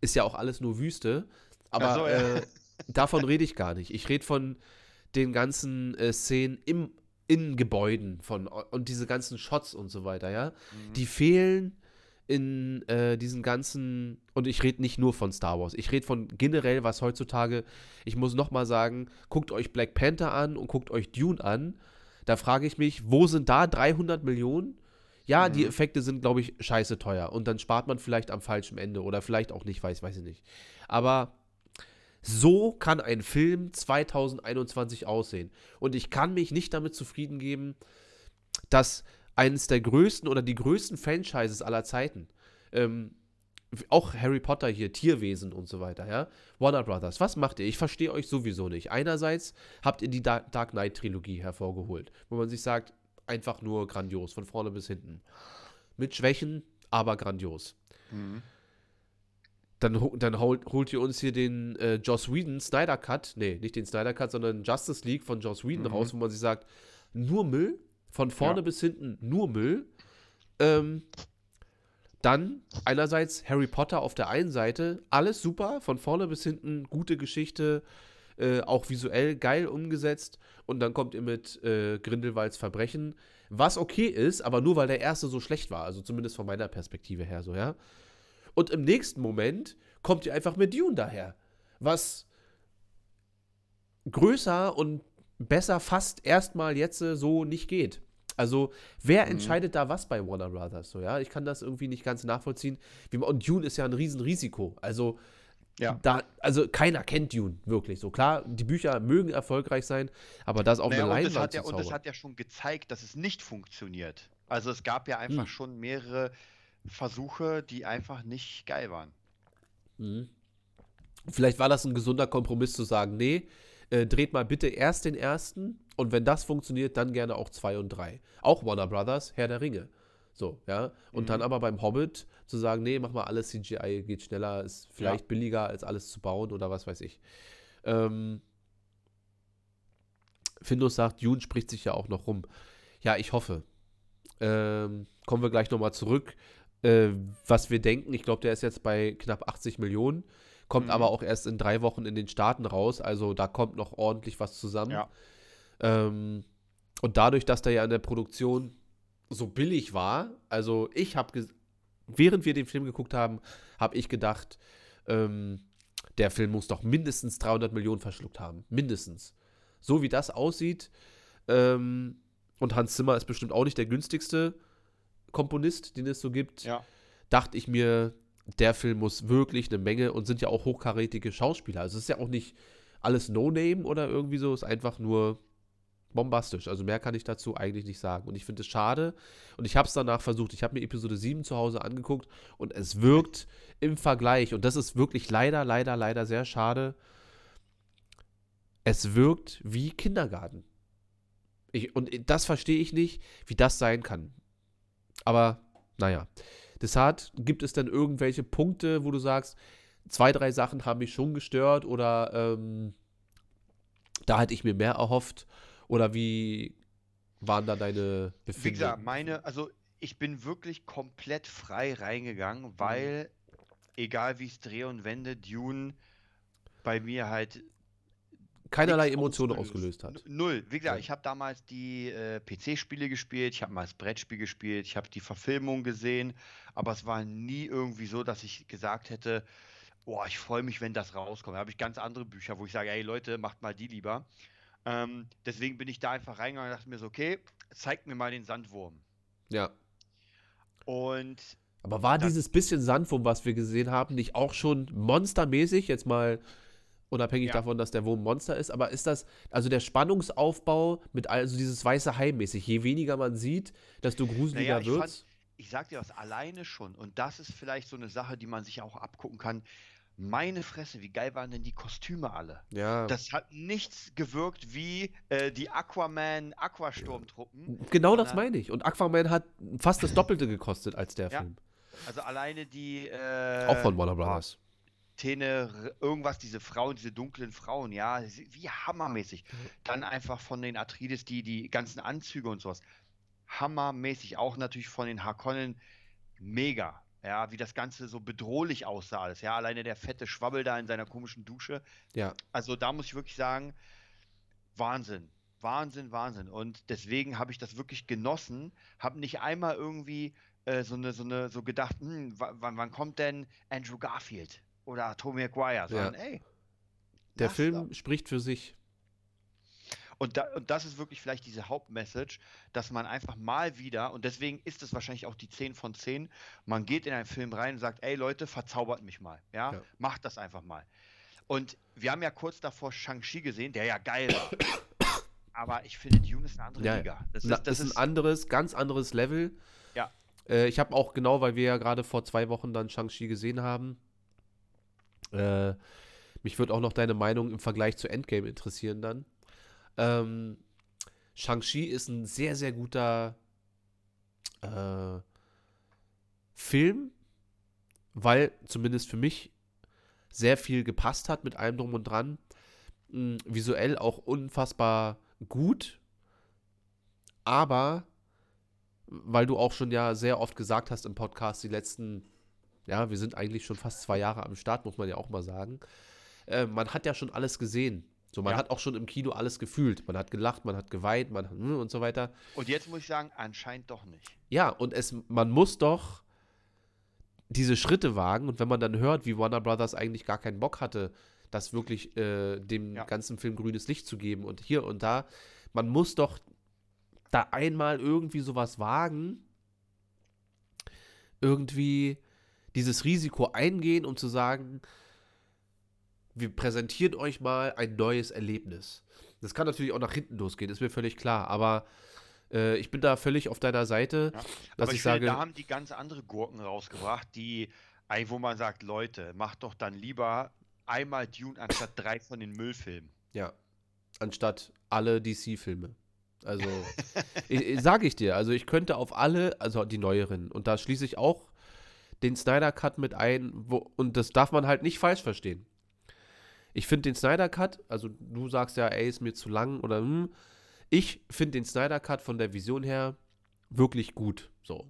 ist ja auch alles nur Wüste. Aber so, ja. äh, davon rede ich gar nicht. Ich rede von den ganzen äh, Szenen im, in Gebäuden von, und diese ganzen Shots und so weiter, ja. Die fehlen in äh, diesen ganzen, und ich rede nicht nur von Star Wars, ich rede von generell, was heutzutage, ich muss nochmal sagen, guckt euch Black Panther an und guckt euch Dune an. Da frage ich mich, wo sind da 300 Millionen? Ja, die Effekte sind, glaube ich, scheiße teuer. Und dann spart man vielleicht am falschen Ende oder vielleicht auch nicht, weiß, weiß ich nicht. Aber so kann ein Film 2021 aussehen. Und ich kann mich nicht damit zufrieden geben, dass eines der größten oder die größten Franchises aller Zeiten, ähm, auch Harry Potter hier, Tierwesen und so weiter, ja, Warner Brothers, was macht ihr? Ich verstehe euch sowieso nicht. Einerseits habt ihr die Da- Dark Knight Trilogie hervorgeholt, wo man sich sagt, einfach nur grandios, von vorne bis hinten. Mit Schwächen, aber grandios. Dann, ho- dann holt, holt ihr uns hier den äh, Joss Whedon Snyder Cut, nee, nicht den Snyder Cut, sondern Justice League von Joss Whedon raus, wo man sich sagt, nur Müll, von vorne Ja. bis hinten nur Müll. Ähm, dann einerseits Harry Potter auf der einen Seite, alles super, von vorne bis hinten gute Geschichte, äh, auch visuell geil umgesetzt. Und dann kommt ihr mit äh, Grindelwalds Verbrechen, was okay ist, aber nur weil der erste so schlecht war, also zumindest von meiner Perspektive her so, ja. Und im nächsten Moment kommt ihr einfach mit Dune daher, was größer und besser fast erstmal jetzt äh, so nicht geht. Also, wer entscheidet da was bei Warner Brothers? So, ja, ich kann das irgendwie nicht ganz nachvollziehen. Und Dune ist ja ein Riesenrisiko. Also, Ja. da, also keiner kennt Dune wirklich so. Klar, die Bücher mögen erfolgreich sein, aber das auf Naja, eine und, es Leinwand hat ja, und es zaubern. hat ja schon gezeigt, dass es nicht funktioniert. Also es gab ja einfach Hm. schon mehrere Versuche, die einfach nicht geil waren. Mhm. Vielleicht war das ein gesunder Kompromiss zu sagen, nee, äh, dreht mal bitte erst den ersten und wenn das funktioniert, dann gerne auch zwei und drei. Auch Warner Brothers, Herr der Ringe. So, ja. Und dann aber beim Hobbit zu sagen, nee, mach mal alles CGI, geht schneller, ist vielleicht billiger, als alles zu bauen oder was weiß ich. Ähm, Findus sagt, Dune spricht sich ja auch noch rum. Ja, ich hoffe. Ähm, kommen wir gleich nochmal zurück. Äh, was wir denken, ich glaube, der ist jetzt bei knapp 80 Millionen, kommt Mhm. aber auch erst in drei Wochen in den Staaten raus, also da kommt noch ordentlich was zusammen. Ja. Ähm, und dadurch, dass der ja in der Produktion so billig war, also ich habe, während wir den Film geguckt haben, habe ich gedacht, ähm, der Film muss doch mindestens 300 Millionen verschluckt haben. Mindestens. So wie das aussieht, ähm, und Hans Zimmer ist bestimmt auch nicht der günstigste Komponist, den es so gibt, Ja. dachte ich mir, der Film muss wirklich eine Menge und sind ja auch hochkarätige Schauspieler. Also es ist ja auch nicht alles No-Name oder irgendwie so, ist einfach nur bombastisch. Also mehr kann ich dazu eigentlich nicht sagen. Und ich finde es schade. Und ich habe es danach versucht. Ich habe mir Episode 7 zu Hause angeguckt und es wirkt im Vergleich, und das ist wirklich leider, leider, leider sehr schade, es wirkt wie Kindergarten. Ich, und das verstehe ich nicht, wie das sein kann. Aber naja, Deshalb gibt es dann irgendwelche Punkte, wo du sagst, zwei, drei Sachen haben mich schon gestört oder ähm, da hätte ich mir mehr erhofft oder wie waren da deine Wie Befindungen? gesagt, meine, also ich bin wirklich komplett frei reingegangen, weil egal wie ich es drehe und wende, Dune bei mir halt Keinerlei Emotionen ausgelöst hat. Null. Wie gesagt, Ja. ich habe damals die äh, PC-Spiele gespielt, ich habe mal das Brettspiel gespielt, ich habe die Verfilmung gesehen, aber es war nie irgendwie so, dass ich gesagt hätte, boah, ich freue mich, wenn das rauskommt. Da habe ich ganz andere Bücher, wo ich sage, ey Leute, macht mal die lieber. Ähm, deswegen bin ich da einfach reingegangen und dachte mir so, okay, zeigt mir mal den Sandwurm. Ja. Und Aber war Das- dieses bisschen Sandwurm, was wir gesehen haben, nicht auch schon monstermäßig? Jetzt mal unabhängig Ja. davon, dass der Wurm Monster ist, aber ist das, also der Spannungsaufbau mit also dieses weiße Hai mäßig, je weniger man sieht, desto gruseliger Naja, ich fand- ich sag dir was, alleine schon, und das ist vielleicht so eine Sache, die man sich auch abgucken kann. Meine Fresse, wie geil waren denn die Kostüme alle? ja. Das hat nichts gewirkt wie äh, die Aquaman Aquasturmtruppen. genau das meine ich. Und Aquaman hat fast das Doppelte gekostet als der Ja. Film. Also alleine die äh, Auch von Warner Brothers. Tene, irgendwas, diese Frauen, diese dunklen Frauen, ja, wie hammermäßig. Dann einfach von den Atreides, die, die ganzen Anzüge und sowas. Hammermäßig. Auch natürlich von den Harkonnen. Mega. Ja, wie das Ganze so bedrohlich aussah alles. Ja, alleine der fette Schwabbel da in seiner komischen Dusche. Ja. Also da muss ich wirklich sagen, Wahnsinn. Wahnsinn, Wahnsinn. Und deswegen habe ich das wirklich genossen, habe nicht einmal irgendwie äh, so eine, so eine, so gedacht, hm, wa- wann, wann kommt denn Andrew Garfield oder Tobey Maguire, sondern ey. Der Film spricht für sich. Und, da, und das ist wirklich vielleicht diese Hauptmessage, dass man einfach mal wieder, und deswegen ist es wahrscheinlich auch die 10 von 10, man geht in einen Film rein und sagt, ey Leute, verzaubert mich mal. Ja, Ja. macht das einfach mal. Und wir haben ja kurz davor Shang-Chi gesehen, der ja geil war. [coughs] Aber ich finde, Dune ist eine andere Ja, Liga. Das Na, ist, das ist ein anderes, ganz anderes Level. Ja. Äh, ich habe auch genau, weil wir ja gerade vor zwei Wochen dann Shang-Chi gesehen haben. Äh, mich würde auch noch deine Meinung im Vergleich zu Endgame interessieren dann. Ähm, Shang-Chi ist ein sehr, sehr guter äh, Film, weil zumindest für mich sehr viel gepasst hat mit allem drum und dran. Mm, visuell auch unfassbar gut, aber weil du auch schon ja sehr oft gesagt hast im Podcast, die letzten, ja, wir sind eigentlich schon fast zwei Jahre am Start, muss man ja auch mal sagen. Äh, man hat ja schon alles gesehen. So, man Ja. hat auch schon im Kino alles gefühlt. Man hat gelacht, man hat geweint, man hat, hm, und so weiter. und jetzt muss ich sagen, anscheinend doch nicht. Ja, und es, man muss doch diese Schritte wagen. Und wenn man dann hört, wie Warner Brothers eigentlich gar keinen Bock hatte, das wirklich äh, dem Ja. ganzen Film grünes Licht zu geben und hier und da, man muss doch da einmal irgendwie sowas wagen, irgendwie dieses Risiko eingehen, um zu sagen, wir präsentieren euch mal ein neues Erlebnis. Das kann natürlich auch nach hinten losgehen, ist mir völlig klar, aber äh, ich bin da völlig auf deiner Seite, Ja. dass Aber ich, ich, sage, finde, da haben die ganz andere Gurken rausgebracht, die, wo man sagt, Leute, macht doch dann lieber einmal Dune anstatt drei von den Müllfilmen. ja, anstatt alle DC-Filme. Also, [laughs] sage ich dir, also ich könnte auf alle, also die neueren, und da schließe ich auch den Snyder Cut mit ein, wo, und das darf man halt nicht falsch verstehen. Ich finde den Snyder Cut, also du sagst ja, ey, ist mir zu lang oder hm, ich finde den Snyder Cut von der Vision her wirklich gut, so.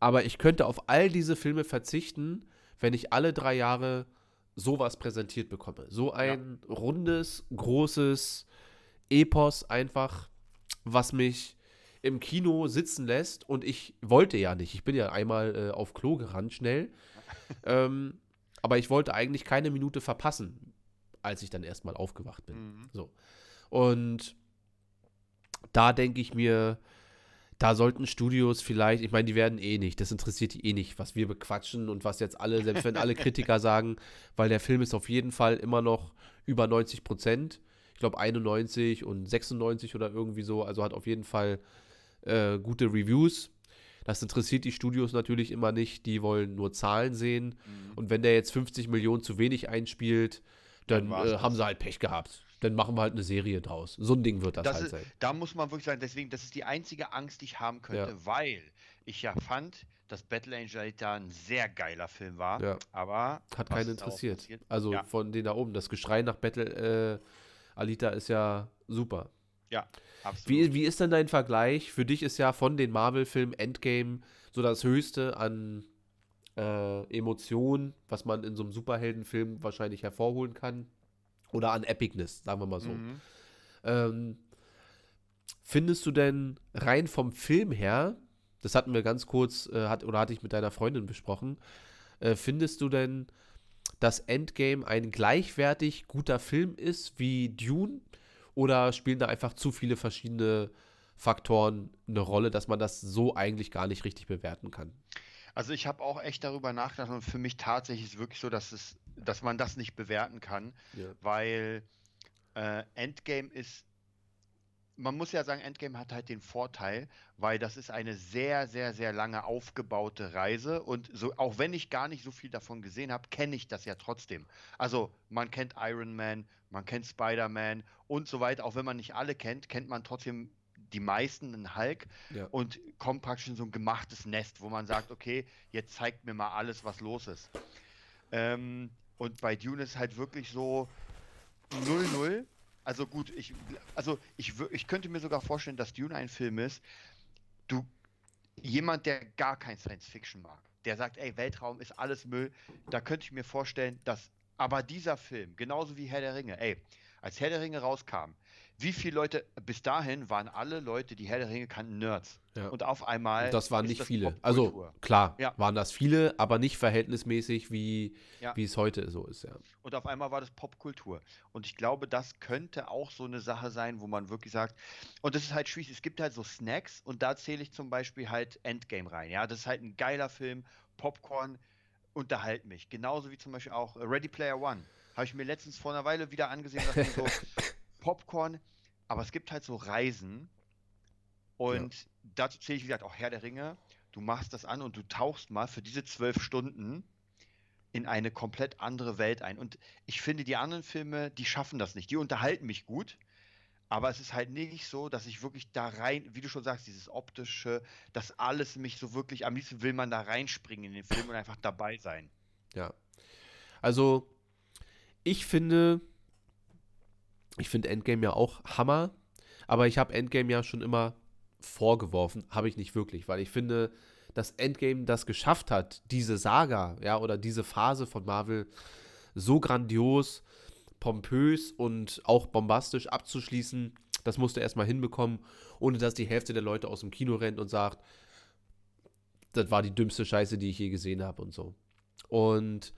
Aber ich könnte auf all diese Filme verzichten, wenn ich alle drei Jahre sowas präsentiert bekomme. So ein rundes, großes Epos einfach, was mich im Kino sitzen lässt und ich wollte ja nicht. Ich bin ja einmal äh, auf Klo gerannt, schnell. [laughs] ähm, aber ich wollte eigentlich keine Minute verpassen, als ich dann erstmal aufgewacht bin. Mhm. So. Und da denke ich mir, da sollten Studios vielleicht, ich meine, die werden eh nicht, das interessiert die eh nicht, was wir bequatschen und was jetzt alle, selbst wenn alle Kritiker [laughs] sagen, weil der Film ist auf jeden Fall immer noch über 90 Prozent. Ich glaube 91 und 96 oder irgendwie so, also hat auf jeden Fall äh, gute Reviews. Das interessiert die Studios natürlich immer nicht, die wollen nur Zahlen sehen. Mhm. Und wenn der jetzt 50 Millionen zu wenig einspielt, dann Dann äh, haben sie halt Pech gehabt. dann machen wir halt eine Serie draus. So ein Ding wird das, Das halt ist, sein. da muss man wirklich sagen, deswegen, das ist die einzige Angst, die ich haben könnte, Ja. weil ich ja fand, dass Battle Angel Alita ein sehr geiler Film war, Ja. aber Hat keinen interessiert. Also Ja. von denen da oben. Das Geschrei nach Battle äh, Alita ist ja super. Ja, absolut. Wie, wie ist denn dein Vergleich? Für dich ist ja von den Marvel-Filmen Endgame so das Höchste an äh, Emotionen, was man in so einem Superheldenfilm wahrscheinlich hervorholen kann. Oder an Epicness, sagen wir mal so. Mhm. Ähm, findest du denn rein vom Film her, das hatten wir ganz kurz, äh, hat, oder hatte ich mit deiner Freundin besprochen, äh, findest du denn, dass Endgame ein gleichwertig guter Film ist wie Dune? Oder spielen da einfach zu viele verschiedene Faktoren eine Rolle, dass man das so eigentlich gar nicht richtig bewerten kann? Also ich habe auch echt darüber nachgedacht und für mich tatsächlich ist es wirklich so, dass es, dass man das nicht bewerten kann, Ja. weil äh, Endgame ist, man muss ja sagen, Endgame hat halt den Vorteil, weil das ist eine sehr, sehr, sehr lange aufgebaute Reise und so, auch wenn ich gar nicht so viel davon gesehen habe, kenne ich das ja trotzdem. Also man kennt Iron Man, man kennt Spider-Man und so weiter, auch wenn man nicht alle kennt, kennt man trotzdem die meisten in Hulk Ja. und kommt praktisch in so ein gemachtes Nest, wo man sagt, okay, jetzt zeigt mir mal alles, was los ist. Ähm, und bei Dune ist halt wirklich so 0-0. Also gut, ich, also ich, ich könnte mir sogar vorstellen, dass Dune ein Film ist, du, jemand, der gar kein Science Fiction mag, der sagt, ey, Weltraum ist alles Müll, da könnte ich mir vorstellen, dass, aber dieser Film, genauso wie Herr der Ringe, ey, als Herr der Ringe rauskam, wie viele Leute, bis dahin waren alle Leute, die Herr der Ringe kannten, Nerds. Ja. Und auf einmal. Und das waren nicht das viele. Also klar, Ja. waren das viele, aber nicht verhältnismäßig, wie, Ja. wie es heute so ist, ja. Und auf einmal war das Popkultur. Und ich glaube, das könnte auch so eine Sache sein, wo man wirklich sagt, und das ist halt schwierig, es gibt halt so Snacks und da zähle ich zum Beispiel halt Endgame rein. Ja, das ist halt ein geiler Film, Popcorn, unterhalt mich. Genauso wie zum Beispiel auch Ready Player One. Habe ich mir letztens vor einer Weile wieder angesehen, dass so [laughs] Popcorn, aber es gibt halt so Reisen und dazu zähle ich, wie gesagt, auch Herr der Ringe. Du machst das an und du tauchst mal für diese zwölf Stunden in eine komplett andere Welt ein. Und ich finde, die anderen Filme, die schaffen das nicht. Die unterhalten mich gut, aber es ist halt nicht so, dass ich wirklich da rein, wie du schon sagst, dieses optische, dass alles mich so wirklich, am liebsten will man da reinspringen in den Film und einfach dabei sein. Ja. Also, ich finde, ich finde Endgame ja auch Hammer, aber ich habe Endgame ja schon immer vorgeworfen, habe ich nicht wirklich, weil ich finde, dass Endgame das geschafft hat, diese Saga, ja, oder diese Phase von Marvel so grandios, pompös und auch bombastisch abzuschließen, das musste er erstmal hinbekommen, ohne dass die Hälfte der Leute aus dem Kino rennt und sagt, das war die dümmste Scheiße, die ich je gesehen habe und so. Und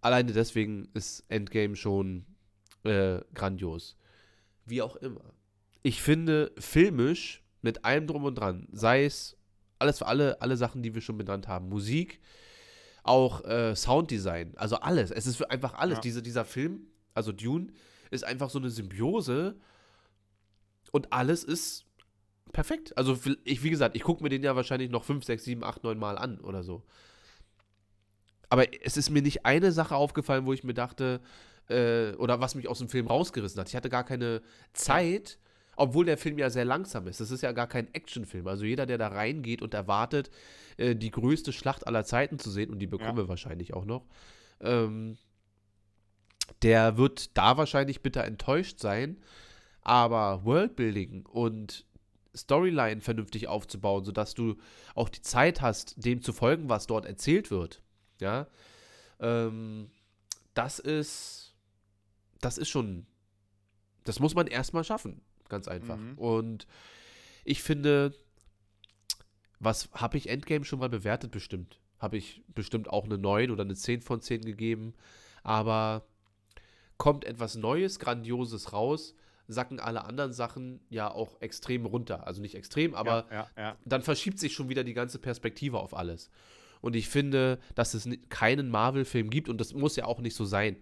alleine deswegen ist Endgame schon äh, grandios. Wie auch immer. Ich finde, filmisch, mit allem drum und dran, sei es alles für alle, alle Sachen, die wir schon benannt haben, Musik, auch äh, Sounddesign, also alles. Es ist für einfach alles. Ja. Diese, dieser Film, also Dune, ist einfach so eine Symbiose und alles ist perfekt. Also, ich, wie gesagt, ich gucke mir den ja wahrscheinlich noch 5, 6, 7, 8, 9 Mal an oder so. Aber es ist mir nicht eine Sache aufgefallen, wo ich mir dachte, äh, oder was mich aus dem Film rausgerissen hat. Ich hatte gar keine Zeit, obwohl der Film ja sehr langsam ist. Das ist ja gar kein Actionfilm. Also jeder, der da reingeht und erwartet, äh, die größte Schlacht aller Zeiten zu sehen, und die bekommen Ja. wir wahrscheinlich auch noch, ähm, der wird da wahrscheinlich bitter enttäuscht sein. Aber Worldbuilding und Storyline vernünftig aufzubauen, sodass du auch die Zeit hast, dem zu folgen, was dort erzählt wird. Ja, ähm, das ist, das ist schon, das muss man erstmal schaffen, ganz einfach. Mhm. Und ich finde, was habe ich Endgame schon mal bewertet? Bestimmt. Habe ich bestimmt auch eine 9 oder eine 10 von 10 gegeben. Aber kommt etwas Neues, Grandioses raus, sacken alle anderen Sachen ja auch extrem runter. Also nicht extrem, aber ja, ja, ja. dann verschiebt sich schon wieder die ganze Perspektive auf alles. Und ich finde, dass es keinen Marvel-Film gibt und das muss ja auch nicht so sein.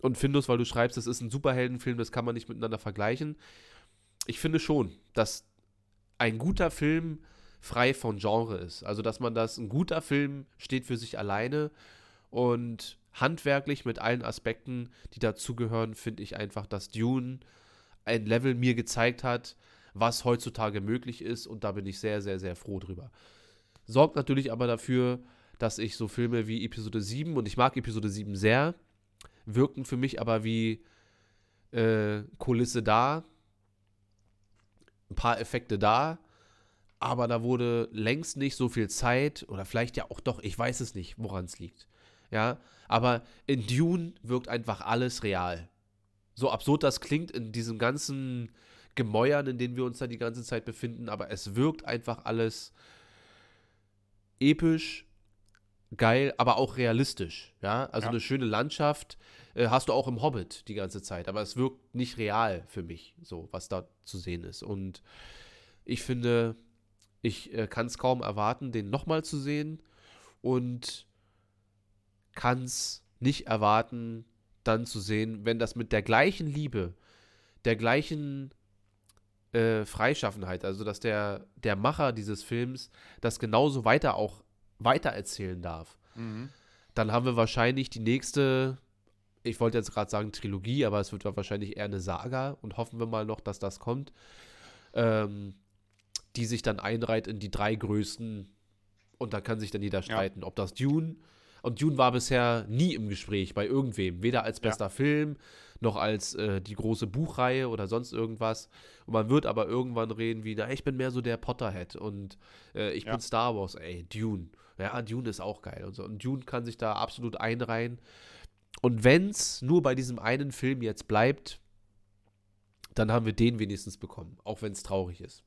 Und Findus, weil du schreibst, das ist ein Superheldenfilm, das kann man nicht miteinander vergleichen. Ich finde schon, dass ein guter Film frei von Genre ist. Also, dass man das, ein guter Film steht für sich alleine Und handwerklich mit allen Aspekten, die dazugehören, finde ich einfach, dass Dune ein Level mir gezeigt hat, was heutzutage möglich ist. Und da bin ich sehr, sehr, sehr froh drüber. Sorgt natürlich aber dafür, dass ich so Filme wie Episode 7, und ich mag Episode 7 sehr, wirken für mich aber wie äh, Kulisse da, ein paar Effekte da, aber da wurde längst nicht so viel Zeit oder vielleicht ja auch doch, ich weiß es nicht, woran es liegt. Ja, aber in Dune wirkt einfach alles real. So absurd das klingt in diesem ganzen Gemäuern, in denen wir uns da die ganze Zeit befinden, aber es wirkt einfach alles episch, geil, aber auch realistisch. Ja, also Ja. eine schöne Landschaft äh, hast du auch im Hobbit die ganze Zeit, aber es wirkt nicht real für mich, so was da zu sehen ist. Und ich finde, ich äh, kann es kaum erwarten, den nochmal zu sehen und kann es nicht erwarten, dann zu sehen, wenn das mit der gleichen Liebe, der gleichen äh, Freischaffenheit, also dass der, der Macher dieses Films das genauso weiter auch weitererzählen darf, dann haben wir wahrscheinlich die nächste, ich wollte jetzt gerade sagen Trilogie, aber es wird wahrscheinlich eher eine Saga und hoffen wir mal noch, dass das kommt, ähm, die sich dann einreiht in die drei größten und da kann sich dann jeder streiten, ob das Dune und Dune war bisher nie im Gespräch bei irgendwem, weder als bester Film noch als äh, die große Buchreihe oder sonst irgendwas. Und man wird aber irgendwann reden wie, na, ich bin mehr so der Potterhead und äh, ich Ja. bin Star Wars, ey, Dune. Ja, Dune ist auch geil und so. Und Dune kann sich da absolut einreihen. Und wenn es nur bei diesem einen Film jetzt bleibt, dann haben wir den wenigstens bekommen, auch wenn es traurig ist.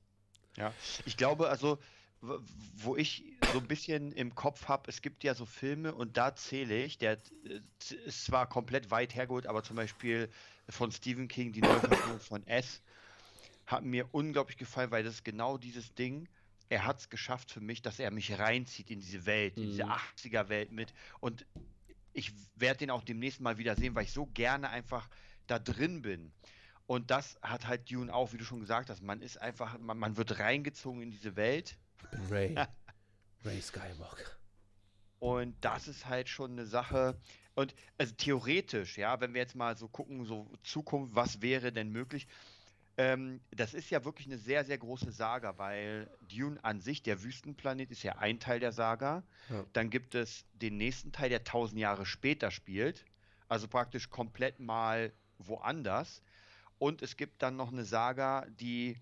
Ja, ich glaube, also, wo ich so ein bisschen im Kopf habe, es gibt ja so Filme und da zähle ich, der äh, ist zwar komplett weit hergeholt, aber zum Beispiel von Stephen King, die Neuverfilmung von S, hat mir unglaublich gefallen, weil das ist genau dieses Ding. Er hat es geschafft für mich, dass er mich reinzieht in diese Welt, in diese Mhm. 80er-Welt mit. Und ich werde den auch demnächst mal wieder sehen, weil ich so gerne einfach da drin bin. Und das hat halt Dune auch, wie du schon gesagt hast. Man ist einfach, man, man wird reingezogen in diese Welt. Ich bin Ray. [laughs] Ray Skywalker. Und das ist halt schon eine Sache. Und also theoretisch, ja, wenn wir jetzt mal so gucken, so Zukunft, was wäre denn möglich? Ähm, das ist ja wirklich eine sehr, sehr große Saga, weil Dune an sich, der Wüstenplanet, ist ja ein Teil der Saga. Ja. Dann gibt es den nächsten Teil, der tausend Jahre später spielt. Also praktisch komplett mal woanders. Und es gibt dann noch eine Saga, die,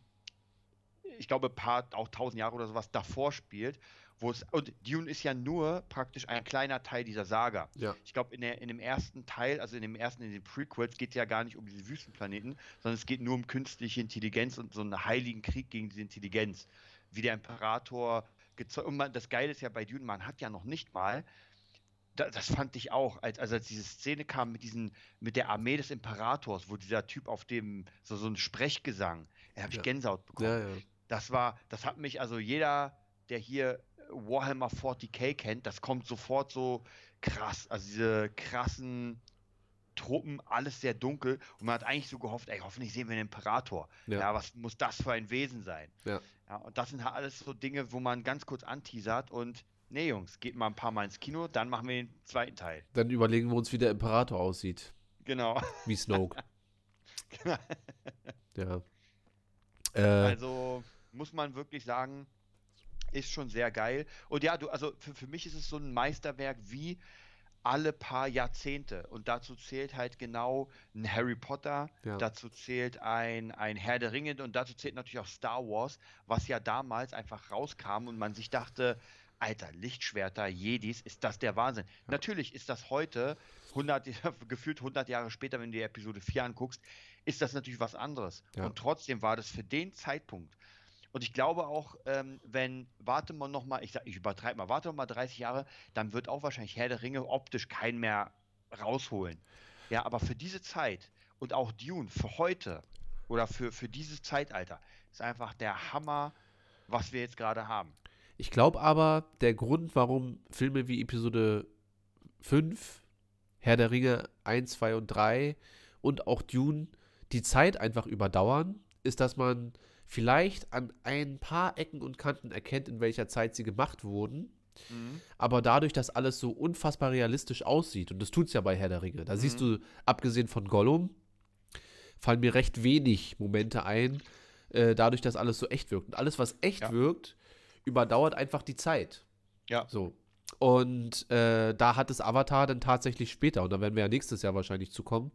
ich glaube, paar, auch tausend Jahre oder sowas davor spielt. Wo es, und Dune ist ja nur praktisch ein kleiner Teil dieser Saga. Ja. Ich glaube, in, der- in dem ersten Teil, also in dem ersten, in den Prequels, geht es ja gar nicht um diese Wüstenplaneten, sondern es geht nur um künstliche Intelligenz und so einen heiligen Krieg gegen diese Intelligenz. Wie der Imperator gezeugt. Und man, das Geile ist ja bei Dune, man hat ja noch nicht mal, da, das fand ich auch, als, also als diese Szene kam mit diesen, mit der Armee des Imperators, wo dieser Typ auf dem, so, so ein Sprechgesang, da habe ich Ja. Gänsehaut bekommen. Ja, ja. Das war, das hat mich, also jeder, der hier Warhammer 40k kennt, das kommt sofort so krass. Also diese krassen Truppen, alles sehr dunkel. Und man hat eigentlich so gehofft, ey, hoffentlich sehen wir einen Imperator. Ja. Ja, was muss das für ein Wesen sein? Ja. ja und das sind halt alles so Dinge, wo man ganz kurz anteasert und nee, Jungs, geht mal ein paar Mal ins Kino, dann machen wir den zweiten Teil. Dann überlegen wir uns, wie der Imperator aussieht. Genau. Wie Snoke. [laughs] ja. Äh, Also muss man wirklich sagen, ist schon sehr geil. Und ja, du, also für, für mich ist es so ein Meisterwerk wie alle paar Jahrzehnte. Und dazu zählt halt genau ein Harry Potter, Ja. dazu zählt ein, ein Herr der Ringe und dazu zählt natürlich auch Star Wars, was ja damals einfach rauskam und man sich dachte, Alter, Lichtschwerter, Jedis, ist das der Wahnsinn. Natürlich ist das heute, 100, [laughs] gefühlt 100 Jahre später, wenn du dir Episode 4 anguckst, ist das natürlich was anderes. Ja. Und trotzdem war das für den Zeitpunkt. Und ich glaube auch, ähm, wenn, warte mal nochmal, ich, ich übertreibe mal, warte mal 30 Jahre, dann wird auch wahrscheinlich Herr der Ringe optisch keinen mehr rausholen. Ja, aber für diese Zeit und auch Dune für heute oder für, für dieses Zeitalter ist einfach der Hammer, was wir jetzt gerade haben. Ich glaube aber, der Grund, warum Filme wie Episode 5, Herr der Ringe 1, 2 und 3 und auch Dune die Zeit einfach überdauern, ist, dass man vielleicht an ein paar Ecken und Kanten erkennt, in welcher Zeit sie gemacht wurden. Mhm. Aber dadurch, dass alles so unfassbar realistisch aussieht, und das tut es ja bei Herr der Ringe, da siehst du, abgesehen von Gollum, fallen mir recht wenig Momente ein, äh, dadurch, dass alles so echt wirkt. Und alles, was echt Ja. wirkt, überdauert einfach die Zeit. Ja. So. Und äh, da hat es Avatar dann tatsächlich später, und da werden wir ja nächstes Jahr wahrscheinlich zu kommen,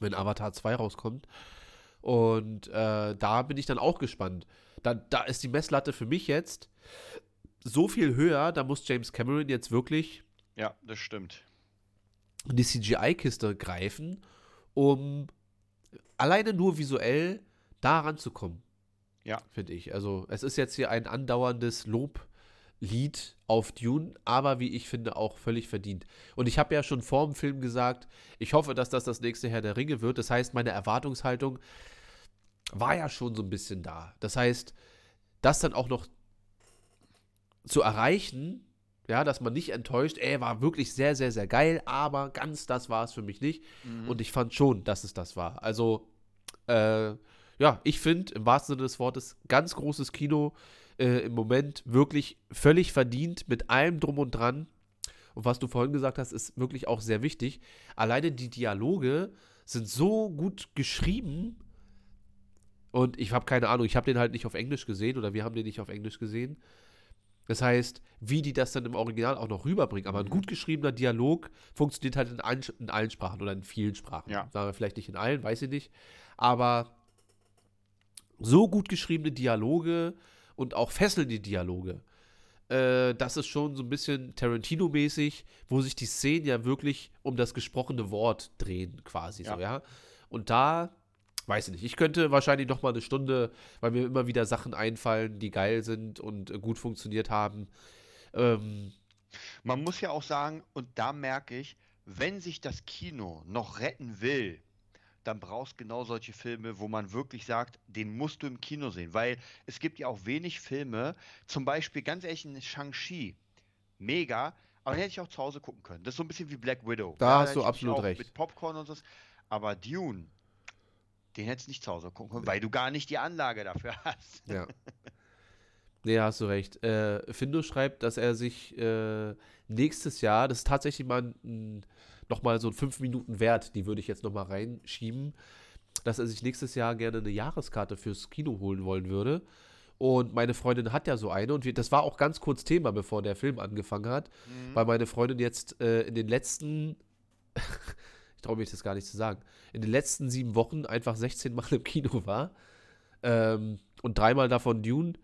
wenn Avatar 2 rauskommt. Und äh, da bin ich dann auch gespannt. Da, da ist die Messlatte für mich jetzt so viel höher, da muss James Cameron jetzt wirklich Ja, das stimmt. in die CGI-Kiste greifen, um alleine nur visuell da ranzukommen. Ja. Finde ich. Also, es ist jetzt hier ein andauerndes Loblied auf Dune, aber wie ich finde, auch völlig verdient. Und ich habe ja schon vor dem Film gesagt, ich hoffe, dass das das nächste Herr der Ringe wird. Das heißt, meine Erwartungshaltung war ja schon so ein bisschen da. Das heißt, das dann auch noch zu erreichen, ja, dass man nicht enttäuscht, ey, war wirklich sehr, sehr, sehr geil, aber ganz das war es für mich nicht. Und ich fand schon, dass es das war. Also, äh, ja, ich finde im wahrsten Sinne des Wortes ganz großes Kino äh, im Moment wirklich völlig verdient mit allem drum und dran. Und was du vorhin gesagt hast, ist wirklich auch sehr wichtig. Alleine die Dialoge sind so gut geschrieben. Und ich habe keine Ahnung, ich habe den halt nicht auf Englisch gesehen oder wir haben den nicht auf Englisch gesehen. Das heißt, wie die das dann im Original auch noch rüberbringen. Aber ein gut geschriebener Dialog funktioniert halt in allen, in allen Sprachen oder in vielen Sprachen. Ja. Sagen wir vielleicht nicht in allen, weiß ich nicht. Aber so gut geschriebene Dialoge und auch fesselnde Dialoge, äh, das ist schon so ein bisschen Tarantino-mäßig, wo sich die Szenen ja wirklich um das gesprochene Wort drehen, quasi Ja. so, ja. Und da, weiß ich nicht, ich könnte wahrscheinlich noch mal eine Stunde, weil mir immer wieder Sachen einfallen, die geil sind und gut funktioniert haben. Ähm, Man muss ja auch sagen, und da merke ich, wenn sich das Kino noch retten will, dann brauchst genau solche Filme, wo man wirklich sagt, den musst du im Kino sehen. Weil es gibt ja auch wenig Filme, zum Beispiel ganz ehrlich in Shang-Chi, mega, aber den hätte ich auch zu Hause gucken können. Das ist so ein bisschen wie Black Widow. Da hast hätte du absolut recht. Mit Popcorn und so. Aber Dune, den hättest du nicht zu Hause gucken können, weil du gar nicht die Anlage dafür [laughs] hast. Ja. Nee, hast du recht. Äh, Findo schreibt, dass er sich äh, nächstes Jahr, das ist tatsächlich mal ein, ein, noch mal so 5 Minuten Wert, die würde ich jetzt noch mal reinschieben, dass er sich nächstes Jahr gerne eine Jahreskarte fürs Kino holen wollen würde. Und meine Freundin hat ja so eine und wir, das war auch ganz kurz Thema, bevor der Film angefangen hat, weil meine Freundin jetzt äh, in den letzten, [laughs] ich traue mich das gar nicht zu sagen, in den letzten sieben Wochen einfach 16 Mal im Kino war ähm, und dreimal davon Dune.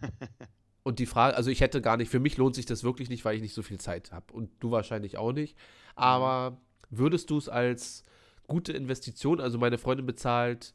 [laughs] Und die Frage, also ich hätte gar nicht, für mich lohnt sich das wirklich nicht, weil ich nicht so viel Zeit habe. Und du wahrscheinlich auch nicht. Aber würdest du es als gute Investition, also meine Freundin bezahlt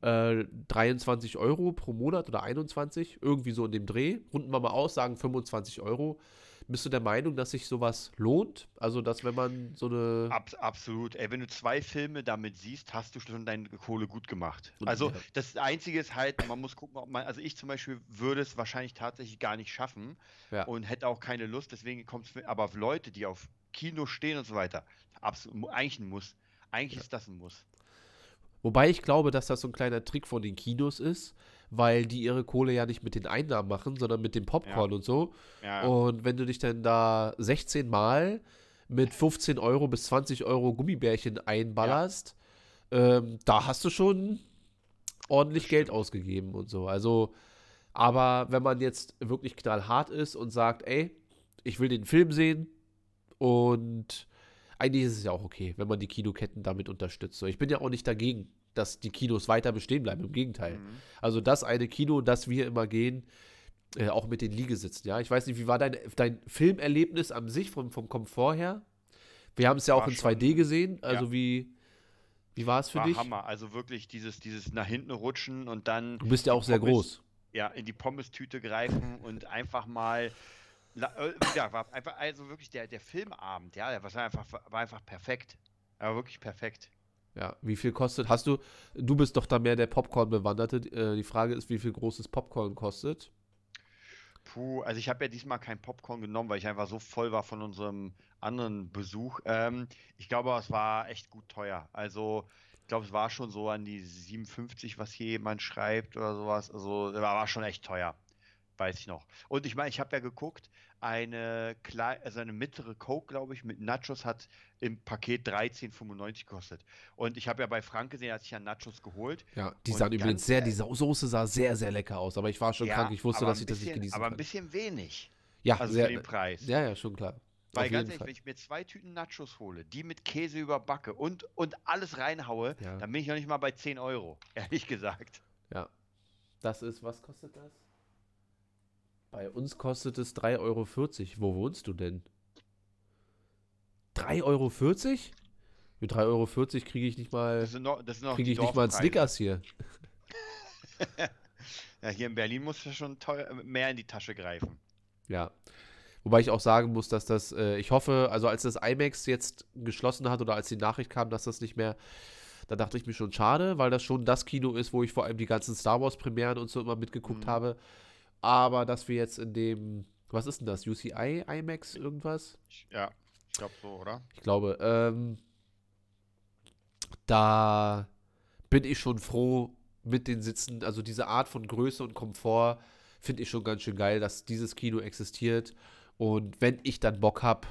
äh, 23 Euro pro Monat oder 21, irgendwie so in dem Dreh, runden wir mal aus, sagen 25 Euro. Bist du der Meinung, dass sich sowas lohnt? Also, dass wenn man so eine. Abs absolut. Ey, wenn du zwei Filme damit siehst, hast du schon deine Kohle gut gemacht. Und- also ja. das Einzige ist halt, man muss gucken, ob man, also ich zum Beispiel würde es wahrscheinlich tatsächlich gar nicht schaffen Ja. und hätte auch keine Lust, deswegen kommt es, aber auf Leute, die auf Kino stehen und so weiter, absolut, eigentlich ein Muss. Eigentlich ist das ein Muss. Wobei ich glaube, dass das so ein kleiner Trick von den Kinos ist, weil die ihre Kohle ja nicht mit den Einnahmen machen, sondern mit dem Popcorn und so. Ja, Und wenn du dich dann da 16 Mal mit 15 Euro bis 20 Euro Gummibärchen einballerst, ähm, da hast du schon ordentlich Geld ausgegeben und so. Also, aber wenn man jetzt wirklich knallhart ist und sagt, ey, ich will den Film sehen und eigentlich ist es ja auch okay, wenn man die Kinoketten damit unterstützt. So, ich bin ja auch nicht dagegen, dass die Kinos weiter bestehen bleiben. Im Gegenteil. Mhm. Also das eine Kino, das wir immer gehen, äh, auch mit den Liegesitzen, ja. Ich weiß nicht, wie war dein, dein Filmerlebnis an sich vom, vom Komfort her? Wir haben es ja auch in schon- 2D gesehen. Also Ja. wie, wie war es für War dich? Hammer. Also wirklich dieses, dieses nach hinten rutschen und dann Du bist ja auch sehr Pommes- groß. ja, in die Pommes-Tüte greifen [laughs] und einfach mal. äh, Ja, war einfach, also wirklich der, der Filmabend, ja, der war einfach, war einfach perfekt. Aber wirklich perfekt. Ja, wie viel kostet? Hast du, du bist doch da mehr der Popcorn-Bewanderte. Äh, die Frage ist, wie viel großes Popcorn kostet? Puh, also ich habe ja diesmal kein Popcorn genommen, weil ich einfach so voll war von unserem anderen Besuch. Ähm, ich glaube, es war echt gut teuer. Also, ich glaube, es war schon so an die 57, was hier jemand schreibt oder sowas. Also, war, war schon echt teuer. Weiß ich noch. Und ich meine, ich habe ja geguckt, eine, klei also eine mittlere Coke, glaube ich, mit Nachos hat im Paket 13,95 gekostet. Und ich habe ja bei Frank gesehen, als ich ja Nachos geholt. Ja, die sahen übrigens sehr, die ehrlich- Sau- Soße sah sehr, sehr lecker aus. Aber ich war schon Ja, krank, ich wusste, aber dass ich das nicht bisschen- genießen Aber ein bisschen wenig. Ja, Also sehr, für den Preis. ja, ja, schon klar. Weil Auf ganz ehrlich, Fall. wenn ich mir zwei Tüten Nachos hole, die mit Käse überbacke und, und alles reinhaue, Ja. dann bin ich noch nicht mal bei 10 Euro, [laughs] ehrlich gesagt. Ja. Das ist, was kostet das? Bei uns kostet es 3,40 Euro. Wo wohnst du denn? 3,40 Euro? Mit 3,40 Euro kriege ich nicht mal, kriege ich nicht mal einen. Snickers hier. [laughs] Ja, hier in Berlin muss ja schon teuer, mehr in die Tasche greifen. Ja. Wobei ich auch sagen muss, dass das, äh, ich hoffe, also als das IMAX jetzt geschlossen hat oder als die Nachricht kam, dass das nicht mehr, da dachte ich mir schon schade, weil das schon das Kino ist, wo ich vor allem die ganzen Star Wars Premieren und so immer mitgeguckt Mhm. habe. Aber dass wir jetzt in dem, was ist denn das, UCI IMAX irgendwas? Ja, ich glaube so, oder? Ich glaube, ähm, da bin ich schon froh mit den Sitzen. Also diese Art von Größe und Komfort finde ich schon ganz schön geil, dass dieses Kino existiert. Und wenn ich dann Bock habe,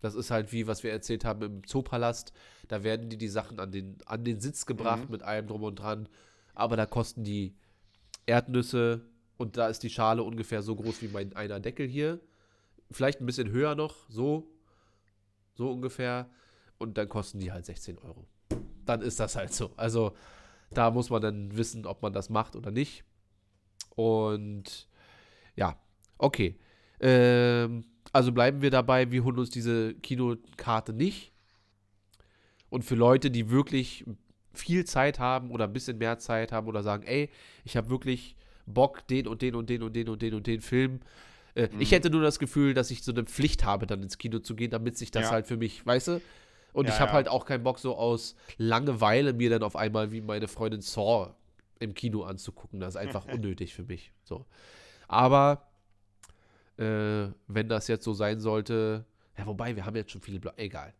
das ist halt wie, was wir erzählt haben im Zoopalast, da werden die die Sachen an den, an den Sitz gebracht Mhm. mit allem drum und dran. Aber da kosten die Erdnüsse und da ist die Schale ungefähr so groß wie mein einer Deckel hier. Vielleicht ein bisschen höher noch, so. So ungefähr. Und dann kosten die halt 16 Euro. Dann ist das halt so. Also da muss man dann wissen, ob man das macht oder nicht. Und ja, okay. Ähm, also bleiben wir dabei, wir holen uns diese Kinokarte nicht. Und für Leute, die wirklich viel Zeit haben oder ein bisschen mehr Zeit haben oder sagen, ey, ich habe wirklich Bock, den und den und den und den und den und den Film. Äh, Ich Mhm. hätte nur das Gefühl, dass ich so eine Pflicht habe, dann ins Kino zu gehen, damit sich das Ja. halt für mich, weißt du? Und Ja, ich habe ja. halt auch keinen Bock, so aus Langeweile mir dann auf einmal wie meine Freundin Saw im Kino anzugucken. Das ist einfach [laughs] unnötig für mich. So. Aber äh, wenn das jetzt so sein sollte, ja, wobei, wir haben jetzt schon viele, Bla egal.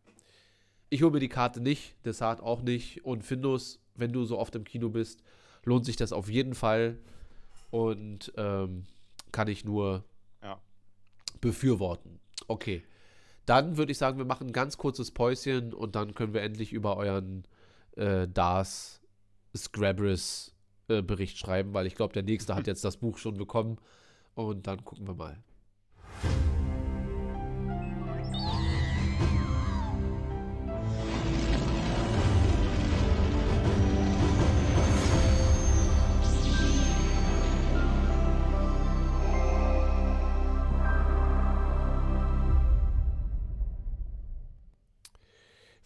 Ich hole mir die Karte nicht, Desart auch nicht. Und Findus, wenn du so oft im Kino bist, lohnt sich das auf jeden Fall. Und ähm, kann ich nur Ja. befürworten. Okay. Dann würde ich sagen, wir machen ein ganz kurzes Päuschen und dann können wir endlich über euren äh, DAS Scrabris äh, Bericht schreiben, weil ich glaube, der nächste hat jetzt das Buch schon bekommen. Und dann gucken wir mal.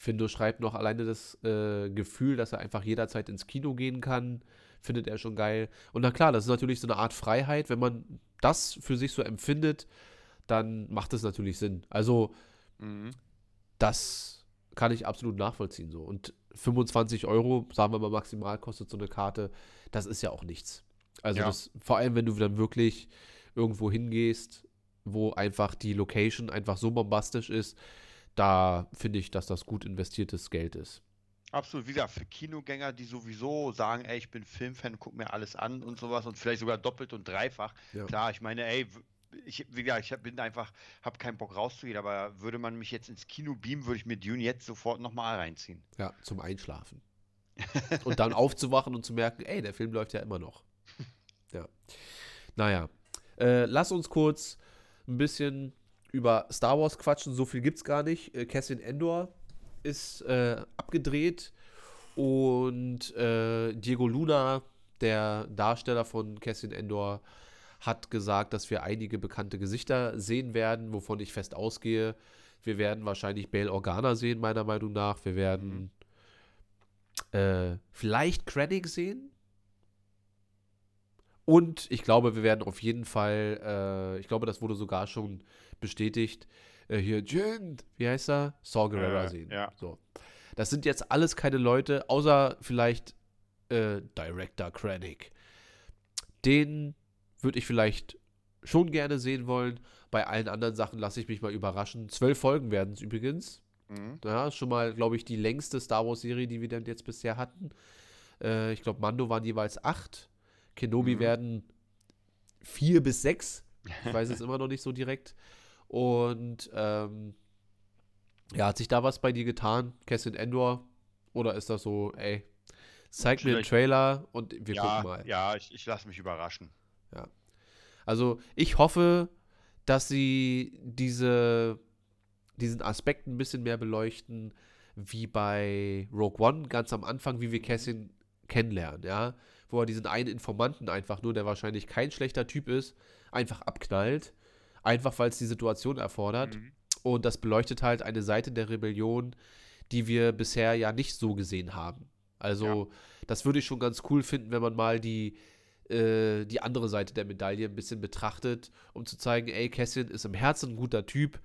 Findo schreibt noch alleine das äh, Gefühl, dass er einfach jederzeit ins Kino gehen kann, findet er schon geil. Und na klar, das ist natürlich so eine Art Freiheit. Wenn man das für sich so empfindet, dann macht es natürlich Sinn. Also, Mhm. das kann ich absolut nachvollziehen so. Und 25 Euro, sagen wir mal maximal, kostet so eine Karte. Das ist ja auch nichts. Also, Ja. das, vor allem, wenn du dann wirklich irgendwo hingehst, wo einfach die Location einfach so bombastisch ist, da finde ich, dass das gut investiertes Geld ist. Absolut, wie gesagt, für Kinogänger, die sowieso sagen, ey, ich bin Filmfan, guck mir alles an und sowas und vielleicht sogar doppelt und dreifach. Ja. Klar, ich meine, ey, ich, wie gesagt, ich bin einfach, habe keinen Bock rauszugehen, aber würde man mich jetzt ins Kino beamen, würde ich mir Dune jetzt sofort nochmal reinziehen. Ja, zum Einschlafen. [laughs] und dann aufzuwachen und zu merken, ey, der Film läuft ja immer noch. [laughs] Ja. Naja. Äh, lass uns kurz ein bisschen über Star Wars quatschen. So viel gibt's gar nicht. Äh, Cassian Endor ist äh, abgedreht und äh, Diego Luna, der Darsteller von Cassian Endor, hat gesagt, dass wir einige bekannte Gesichter sehen werden, wovon ich fest ausgehe. Wir werden wahrscheinlich Bail Organa sehen, meiner Meinung nach. Wir werden äh, vielleicht Krennic sehen. Und ich glaube, wir werden auf jeden Fall, äh, ich glaube, das wurde sogar schon bestätigt, äh, hier Jin, wie heißt er? Saw Gerrera Äh, sehen. ja. So. Das sind jetzt alles keine Leute, außer vielleicht äh, Director Krennic. Den würde ich vielleicht schon gerne sehen wollen. Bei allen anderen Sachen lasse ich mich mal überraschen. Zwölf Folgen werden es übrigens. Mhm. Ja, schon mal, glaube ich, die längste Star Wars-Serie, die wir dann jetzt bisher hatten. Äh, ich glaube, Mando waren jeweils acht. Kenobi Mhm. werden vier bis sechs. Ich weiß es [laughs] immer noch nicht so direkt. Und ähm, ja, hat sich da was bei dir getan, Cassian Endor? Oder ist das so, ey, zeig mir den Trailer und wir ja, gucken mal. ja, ich, ich lasse mich überraschen. Also ich hoffe, dass sie diese, diesen Aspekt ein bisschen mehr beleuchten, wie bei Rogue One, ganz am Anfang, wie wir Cassian kennenlernen, ja. Wo er diesen einen Informanten einfach nur, der wahrscheinlich kein schlechter Typ ist, einfach abknallt. Einfach weil es die Situation erfordert. Mhm. Und das beleuchtet halt eine Seite der Rebellion, die wir bisher ja nicht so gesehen haben. Also, das würde ich schon ganz cool finden, wenn man mal die, äh, die andere Seite der Medaille ein bisschen betrachtet, um zu zeigen, ey, Cassian ist im Herzen ein guter Typ,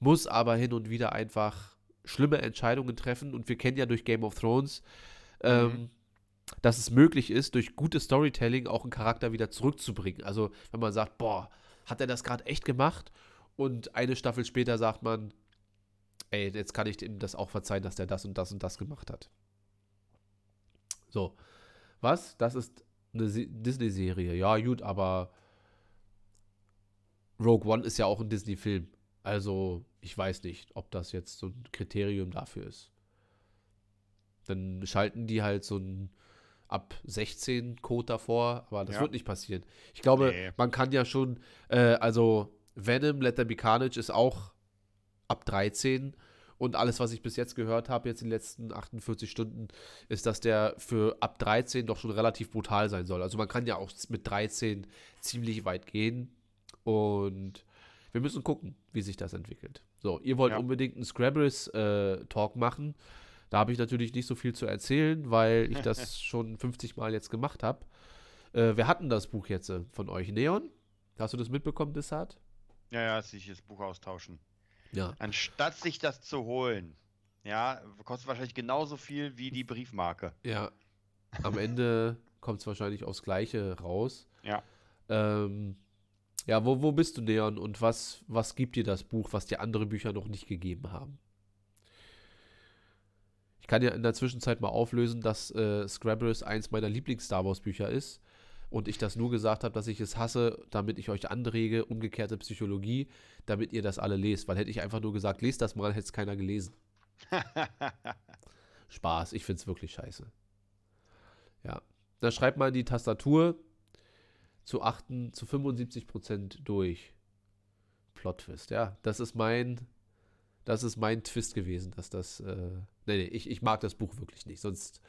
muss aber hin und wieder einfach schlimme Entscheidungen treffen. Und wir kennen ja durch Game of Thrones, ähm, dass es möglich ist, durch gutes Storytelling auch einen Charakter wieder zurückzubringen. Also, wenn man sagt, boah, hat er das gerade echt gemacht? Und eine Staffel später sagt man, ey, jetzt kann ich ihm das auch verzeihen, dass der das und das und das gemacht hat. So. Was? Das ist eine Se- Disney-Serie. Ja, gut, aber Rogue One ist ja auch ein Disney-Film. Also, ich weiß nicht, ob das jetzt so ein Kriterium dafür ist. Dann schalten die halt so ein ab 16 Code davor, aber das Ja. wird nicht passieren. Ich glaube, Nee. man kann ja schon, äh, also Venom, Let There Be Carnage ist auch ab 13 und alles, was ich bis jetzt gehört habe, jetzt in den letzten 48 Stunden, ist, dass der für ab 13 doch schon relativ brutal sein soll. Also man kann ja auch mit 13 ziemlich weit gehen und wir müssen gucken, wie sich das entwickelt. So, ihr wollt Ja. unbedingt einen Scrabbles-Talk machen. Da habe ich natürlich nicht so viel zu erzählen, weil ich das [laughs] schon 50 Mal jetzt gemacht habe. Äh, wir hatten das Buch jetzt äh, von euch. Neon? Hast du das mitbekommen, Dessart? Ja, ja, sich das Buch austauschen. Ja. Anstatt sich das zu holen, ja, kostet wahrscheinlich genauso viel wie die Briefmarke. Ja. Am Ende [laughs] kommt es wahrscheinlich aufs Gleiche raus. Ja. Ähm, ja, wo, wo bist du, Neon? Und was, was gibt dir das Buch, was dir andere Bücher noch nicht gegeben haben? Ich kann ja in der Zwischenzeit mal auflösen, dass äh, Scrabbles eins meiner Lieblings-Star Wars-Bücher ist. Und ich das nur gesagt habe, dass ich es hasse, damit ich euch anrege, umgekehrte Psychologie, damit ihr das alle lest. Weil hätte ich einfach nur gesagt, lest das mal, hätte es keiner gelesen. [laughs] Spaß, ich finde es wirklich scheiße. Ja. Dann schreibt mal die Tastatur zu, achten, zu 75% durch. Plot Twist, ja. Das ist mein, das ist mein Twist gewesen, dass das, äh, nee, nee, ich, ich mag das Buch wirklich nicht, sonst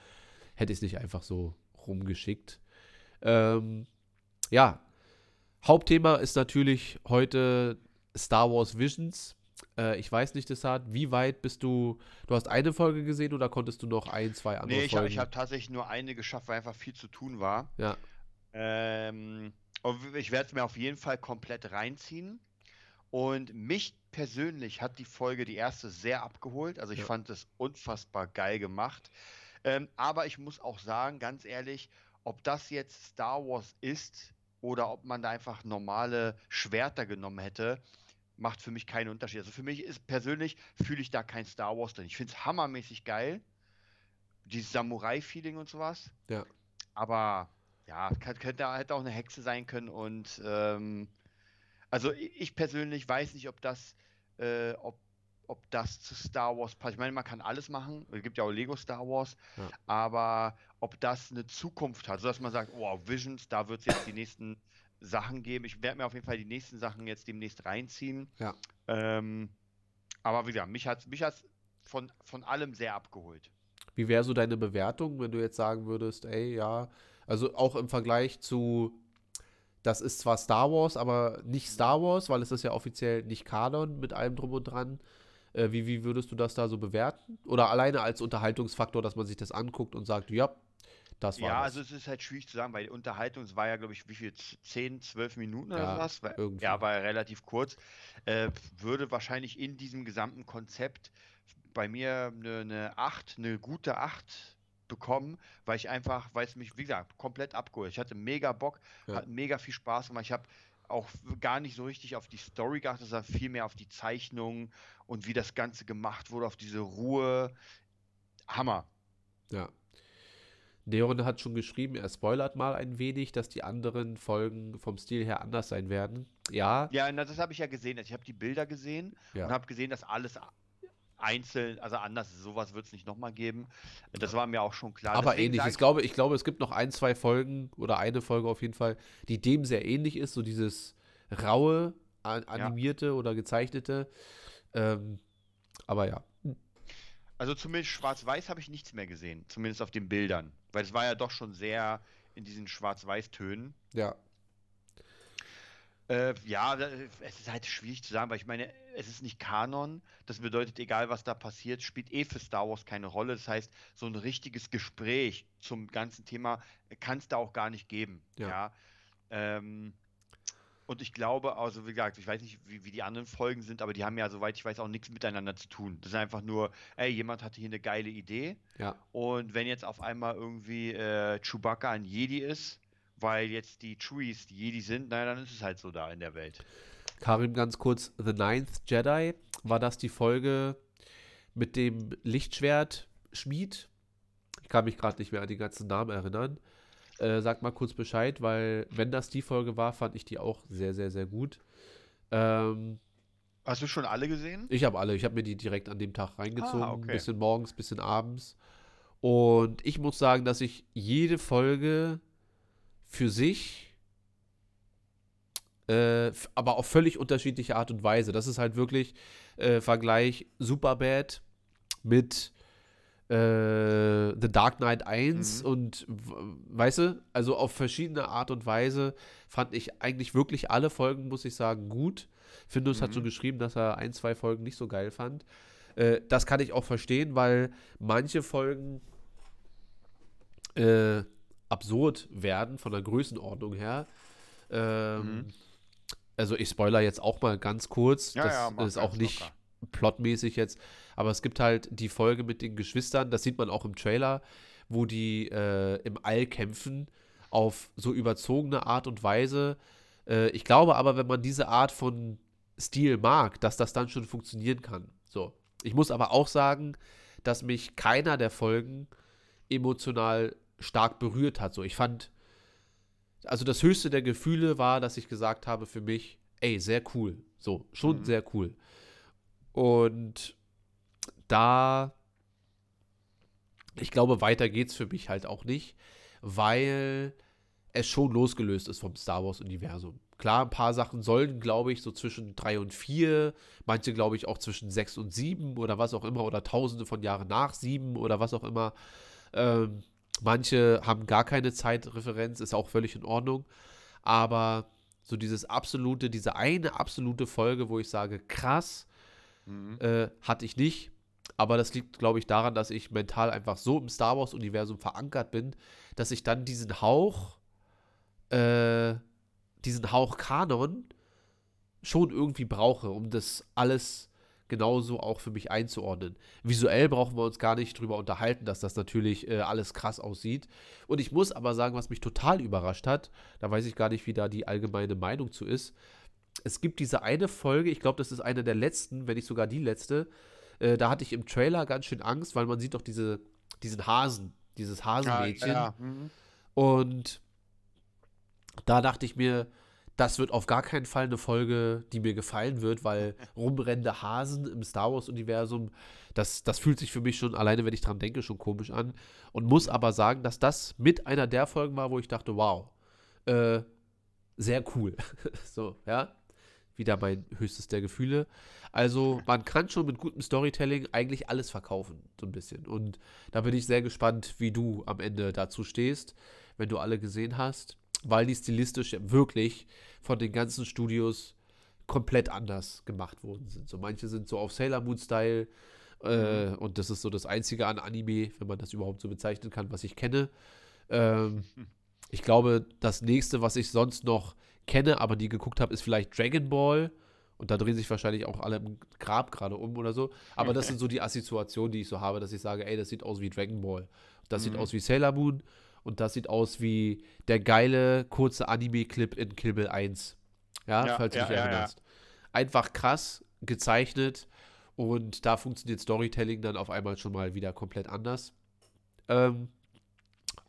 hätte ich es nicht einfach so rumgeschickt. Ähm, ja, Hauptthema ist natürlich heute Star Wars Visions. Äh, ich weiß nicht, Desart, wie weit bist du, du hast eine Folge gesehen oder konntest du noch ein, zwei andere Nee, ich habe Folgen? ich hab tatsächlich nur eine geschafft, weil einfach viel zu tun war. ja, Ähm, und ich werde es mir auf jeden Fall komplett reinziehen. Und mich persönlich hat die Folge, die erste, sehr abgeholt. Also ich Ja. fand es unfassbar geil gemacht. Ähm, aber ich muss auch sagen, ganz ehrlich, ob das jetzt Star Wars ist oder ob man da einfach normale Schwerter genommen hätte, macht für mich keinen Unterschied. Also für mich ist persönlich fühle ich da kein Star Wars drin. Ich finde es hammermäßig geil. Dieses Samurai-Feeling und sowas. Ja. Aber ja, könnte, hätte auch eine Hexe sein können und ähm, also ich persönlich weiß nicht, ob das, äh, ob, ob das zu Star Wars passt. Ich meine, man kann alles machen. Es gibt ja auch Lego Star Wars, Ja. aber ob das eine Zukunft hat, sodass man sagt, oh, Visions, da wird es jetzt die nächsten Sachen geben. Ich werde mir auf jeden Fall die nächsten Sachen jetzt demnächst reinziehen. Ja. Ähm, aber wie gesagt, mich hat mich hat's von, von allem sehr abgeholt. Wie wäre so deine Bewertung, wenn du jetzt sagen würdest, ey, ja, also auch im Vergleich zu, das ist zwar Star Wars, aber nicht Star Wars, weil es ist ja offiziell nicht Kanon mit allem drum und dran. Äh, wie, wie würdest du das da so bewerten? Oder alleine als Unterhaltungsfaktor, dass man sich das anguckt und sagt, ja, das war Ja, das. also es ist halt schwierig zu sagen, weil die Unterhaltung, es war ja, glaube ich, wie viel, z- 10, 12 Minuten oder Ja, sowas? War- irgendwie. Ja, war ja relativ kurz. Äh, würde wahrscheinlich in diesem gesamten Konzept bei mir eine, eine 8, eine gute 8 bekommen, weil ich einfach, weil es mich, wie gesagt, komplett abgeholt. Ich hatte mega Bock, Ja. hat mega viel Spaß gemacht. Ich habe auch gar nicht so richtig auf die Story geachtet, sondern viel mehr auf die Zeichnungen und wie das Ganze gemacht wurde, auf diese Ruhe. Hammer. Ja. Neon hat schon geschrieben, er spoilert mal ein wenig, dass die anderen Folgen vom Stil her anders sein werden. Ja, Ja, na, das habe ich ja gesehen. Also ich habe die Bilder gesehen Ja. und habe gesehen, dass alles einzeln, also anders. Sowas wird es nicht nochmal geben. Das war mir auch schon klar. aber Deswegen ähnlich. Ich glaube, ich glaube, es gibt noch ein, zwei Folgen oder eine Folge auf jeden Fall, die dem sehr ähnlich ist, so dieses raue, animierte oder gezeichnete. Ähm, aber ja. Also zumindest schwarz-weiß habe ich nichts mehr gesehen. Zumindest auf den Bildern. Weil es war ja doch schon sehr in diesen schwarz-weiß-Tönen. Ja. Äh, ja, es ist halt schwierig zu sagen, weil ich meine, es ist nicht Kanon. Das bedeutet, egal was da passiert, spielt eh für Star Wars keine Rolle. Das heißt, so ein richtiges Gespräch zum ganzen Thema kann es da auch gar nicht geben. Ja. Ja. Ähm, und ich glaube, also wie gesagt, ich weiß nicht, wie, wie die anderen Folgen sind, aber die haben ja, soweit ich weiß, auch nichts miteinander zu tun. Das ist einfach nur, ey, jemand hatte hier eine geile Idee. Ja. Und wenn jetzt auf einmal irgendwie äh, Chewbacca ein Jedi ist, weil jetzt die Chewies die Jedi sind, naja, dann ist es halt so da in der Welt. Karim, ganz kurz, The Ninth Jedi, war das die Folge mit dem Lichtschwert-Schmied? Ich kann mich gerade nicht mehr an den ganzen Namen erinnern. Äh, sag mal kurz Bescheid, weil wenn das die Folge war, fand ich die auch sehr, sehr, sehr gut. Ähm, Hast du schon alle gesehen? ich habe alle, ich habe mir die direkt an dem Tag reingezogen, Ah, okay. bisschen morgens, bisschen abends. Und ich muss sagen, dass ich jede Folge für sich, äh, aber auf völlig unterschiedliche Art und Weise. Das ist halt wirklich äh, Vergleich Superbad mit äh, The Dark Knight 1 Mhm. und weißt du, also auf verschiedene Art und Weise fand ich eigentlich wirklich alle Folgen, muss ich sagen, gut. Findus hat Mhm. so geschrieben, dass er ein, zwei Folgen nicht so geil fand. Äh, das kann ich auch verstehen, weil manche Folgen äh, absurd werden von der Größenordnung her. Ähm, Mhm. Also ich spoiler jetzt auch mal ganz kurz. Ja, das ja, ist auch nicht locker. plotmäßig jetzt, aber es gibt halt die Folge mit den Geschwistern, das sieht man auch im Trailer, wo die äh, im All kämpfen auf so überzogene Art und Weise. Äh, ich glaube aber, wenn man diese Art von Stil mag, dass das dann schon funktionieren kann. So. Ich muss aber auch sagen, dass mich keiner der Folgen emotional stark berührt hat. So, ich fand, also das höchste der Gefühle war, dass ich gesagt habe für mich, ey, sehr cool. So, schon Mhm. sehr cool. Und da, ich glaube, weiter geht's für mich halt auch nicht, weil es schon losgelöst ist vom Star Wars-Universum. Klar, ein paar Sachen sollen, glaube ich, so zwischen drei und vier, manche, glaube ich, auch zwischen sechs und sieben oder was auch immer, oder tausende von Jahren nach sieben oder was auch immer. Ähm, manche haben gar keine Zeitreferenz, ist auch völlig in Ordnung. Aber so dieses absolute, diese eine absolute Folge, wo ich sage, krass, Mhm. äh, hatte ich nicht. Aber das liegt, glaube ich, daran, dass ich mental einfach so im Star Wars-Universum verankert bin, dass ich dann diesen Hauch, äh, diesen Hauch Kanon schon irgendwie brauche, um das alles genauso auch für mich einzuordnen. Visuell brauchen wir uns gar nicht drüber unterhalten, dass das natürlich äh, alles krass aussieht. Und ich muss aber sagen, was mich total überrascht hat, da weiß ich gar nicht, wie da die allgemeine Meinung zu ist. Es gibt diese eine Folge, ich glaube, das ist eine der letzten, wenn nicht sogar die letzte. Äh, da hatte ich im Trailer ganz schön Angst, weil man sieht doch diese, diesen Hasen, dieses Hasenmädchen. Ja, mhm. Und da dachte ich mir, das wird auf gar keinen Fall eine Folge, die mir gefallen wird, weil [laughs] rumrennende Hasen im Star Wars-Universum, das, das fühlt sich für mich schon, alleine wenn ich dran denke, schon komisch an. Und muss aber sagen, dass das mit einer der Folgen war, wo ich dachte, wow, äh, sehr cool. [laughs] so, ja. Wieder mein höchstes der Gefühle. Also, man kann schon mit gutem Storytelling eigentlich alles verkaufen, so ein bisschen. Und da bin ich sehr gespannt, wie du am Ende dazu stehst, wenn du alle gesehen hast, weil die stilistisch wirklich von den ganzen Studios komplett anders gemacht worden sind. So manche sind so auf Sailor Moon Style äh, und das ist so das einzige an Anime, wenn man das überhaupt so bezeichnen kann, was ich kenne. Ähm, ich glaube, das nächste, was ich sonst noch kenne, aber nie geguckt habe, ist vielleicht Dragon Ball. Und da drehen sich wahrscheinlich auch alle im Grab gerade um oder so. Aber das [laughs] sind so die Assoziationen, die ich so habe, dass ich sage, ey, das sieht aus wie Dragon Ball. Das sieht Mhm. aus wie Sailor Moon. Und das sieht aus wie der geile, kurze Anime-Clip in Kill Bill 1. Ja, Ja, falls du ja, dich ja, erinnerst. Einfach krass gezeichnet. Und da funktioniert Storytelling dann auf einmal schon mal wieder komplett anders. Ähm,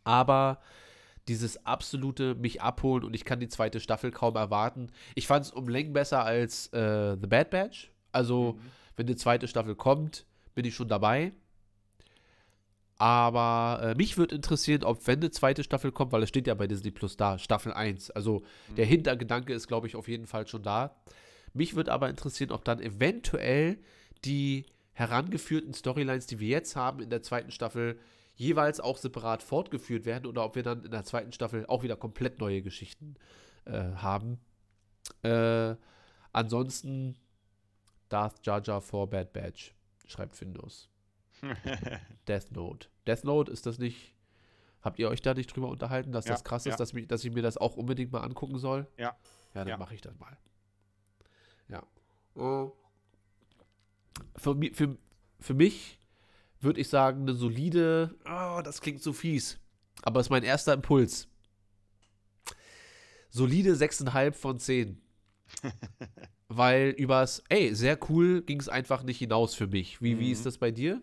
Aber dieses absolute mich abholen und ich kann die zweite Staffel kaum erwarten. Ich fand es um Längen besser als äh, The Bad Batch. Also, wenn die zweite Staffel kommt, bin ich schon dabei. Aber äh, mich würde interessieren, ob wenn eine zweite Staffel kommt, weil es steht ja bei Disney Plus da, Staffel 1. Also der Hintergedanke ist, glaube ich, auf jeden Fall schon da. Mich würde aber interessieren, ob dann eventuell die herangeführten Storylines, die wir jetzt haben in der zweiten Staffel, jeweils auch separat fortgeführt werden oder ob wir dann in der zweiten Staffel auch wieder komplett neue Geschichten äh, haben. Äh, ansonsten Darth Jar Jar for Bad Batch, schreibt Findus. [laughs] Death Note. Death Note, ist das nicht. Habt ihr euch da nicht drüber unterhalten, dass Ja, das krass ist, ja. dass, mich, dass ich mir das auch unbedingt mal angucken soll? Ja. Ja, dann Ja. mache ich das mal. Ja. Äh, Für, für, für mich würde ich sagen, eine solide. Oh, das klingt so fies. Aber ist mein erster Impuls. Solide 6,5 von 10. [laughs] Weil übers, ey, sehr cool ging es einfach nicht hinaus für mich. Wie, wie ist das bei dir?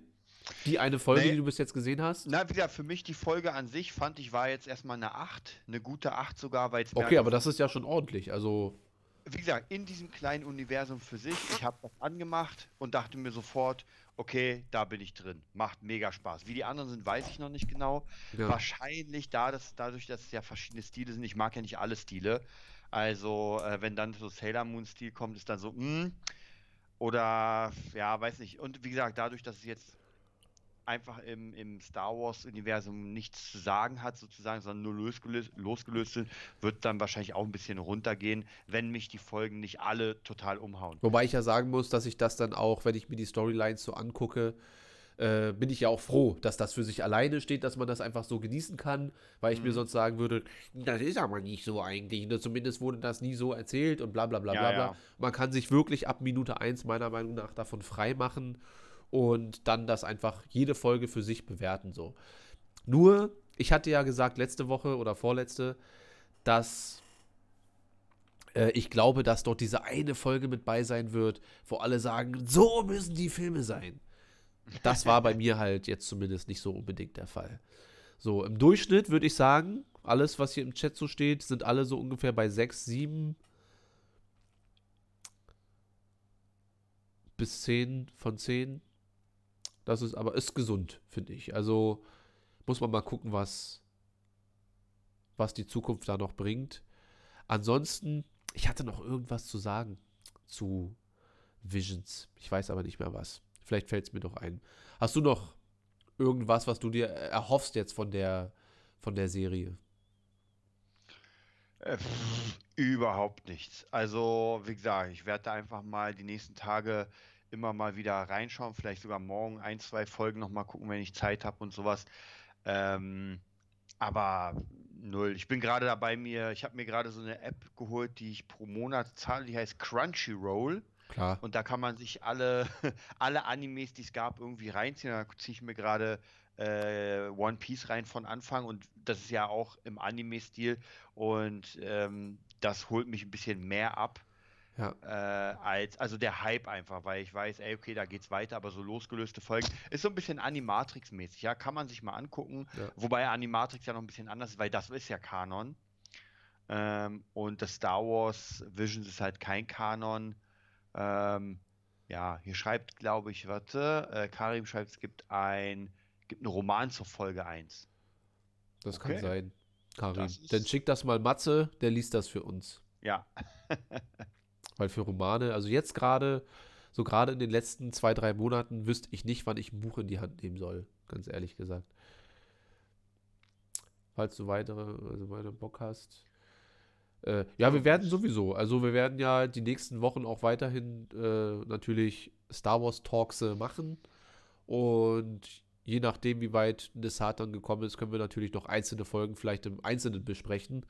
Die eine Folge, Nee. die du bis jetzt gesehen hast? Na, wie gesagt, für mich die Folge an sich fand ich war jetzt erstmal eine 8, eine gute 8 sogar, weil es Okay, aber das ist ja schon ordentlich. Also, wie gesagt, in diesem kleinen Universum für sich, ich habe das angemacht und dachte mir sofort, okay, da bin ich drin. Macht mega Spaß. Wie die anderen sind, weiß ich noch nicht genau. ja. Wahrscheinlich da, dass, dadurch, dass es ja verschiedene Stile sind. Ich mag ja nicht alle Stile. Also, äh, wenn dann so Sailor Moon-Stil kommt, ist dann so, mh. Oder, ja, weiß nicht. Und wie gesagt, dadurch, dass es jetzt einfach im, im Star Wars-Universum nichts zu sagen hat, sozusagen, sondern nur losgelöst, losgelöst sind, wird dann wahrscheinlich auch ein bisschen runtergehen, wenn mich die Folgen nicht alle total umhauen. Wobei ich ja sagen muss, dass ich das dann auch, wenn ich mir die Storylines so angucke, äh, bin ich ja auch froh, dass das für sich alleine steht, dass man das einfach so genießen kann, weil ich mir sonst sagen würde, das ist aber nicht so eigentlich. Ne? Zumindest wurde das nie so erzählt und bla bla bla Ja, bla bla. ja. Man kann sich wirklich ab Minute 1 meiner Meinung nach davon frei machen und dann das einfach jede Folge für sich bewerten. So. Nur, ich hatte ja gesagt letzte Woche oder vorletzte, dass äh, ich glaube, dass dort diese eine Folge mit bei sein wird, wo alle sagen, so müssen die Filme sein. Das war bei mir halt jetzt zumindest nicht so unbedingt der Fall. So, im Durchschnitt würde ich sagen, alles, was hier im Chat so steht, sind alle so ungefähr bei 6, 7 bis 10 von 10. Das ist aber ist gesund, finde ich. Also muss man mal gucken, was, was die Zukunft da noch bringt. Ansonsten, ich hatte noch irgendwas zu sagen zu Visions. Ich weiß aber nicht mehr was. Vielleicht fällt es mir noch ein. Hast du noch irgendwas, was du dir erhoffst jetzt von der, von der Serie? Äh, überhaupt nichts. Also, wie gesagt, ich werde einfach mal die nächsten Tage immer mal wieder reinschauen, vielleicht sogar morgen ein, zwei Folgen noch mal gucken, wenn ich Zeit habe und sowas. Ähm, aber null. Ich bin gerade dabei mir, ich habe mir gerade so eine App geholt, die ich pro Monat zahle, die heißt Crunchyroll. Klar. Und da kann man sich alle, [laughs] alle Animes, die es gab, irgendwie reinziehen. Da ziehe ich mir gerade äh, One Piece rein von Anfang und das ist ja auch im Anime-Stil und ähm, das holt mich ein bisschen mehr ab. Ja. Äh, als, also der Hype einfach, weil ich weiß, ey, okay, da geht's weiter, aber so losgelöste Folgen ist so ein bisschen Animatrix-mäßig, ja, kann man sich mal angucken. Ja. Wobei Animatrix ja noch ein bisschen anders ist, weil das ist ja Kanon. Ähm, und das Star Wars Visions ist halt kein Kanon. Ähm, ja, hier schreibt, glaube ich, warte, äh, Karim schreibt, es gibt ein, gibt einen Roman zur Folge 1. Das kann Okay. sein, Karim. Dann schick das mal Matze, der liest das für uns. Ja, [laughs] Weil für Romane, also jetzt gerade, so gerade in den letzten zwei, drei Monaten, wüsste ich nicht, wann ich ein Buch in die Hand nehmen soll, ganz ehrlich gesagt. Falls du weitere, also weiter Bock hast. Äh, ja, wir werden sowieso, also wir werden ja die nächsten Wochen auch weiterhin äh, natürlich Star Wars Talks äh, machen. Und je nachdem, wie weit Desart dann gekommen ist, können wir natürlich noch einzelne Folgen vielleicht im Einzelnen besprechen,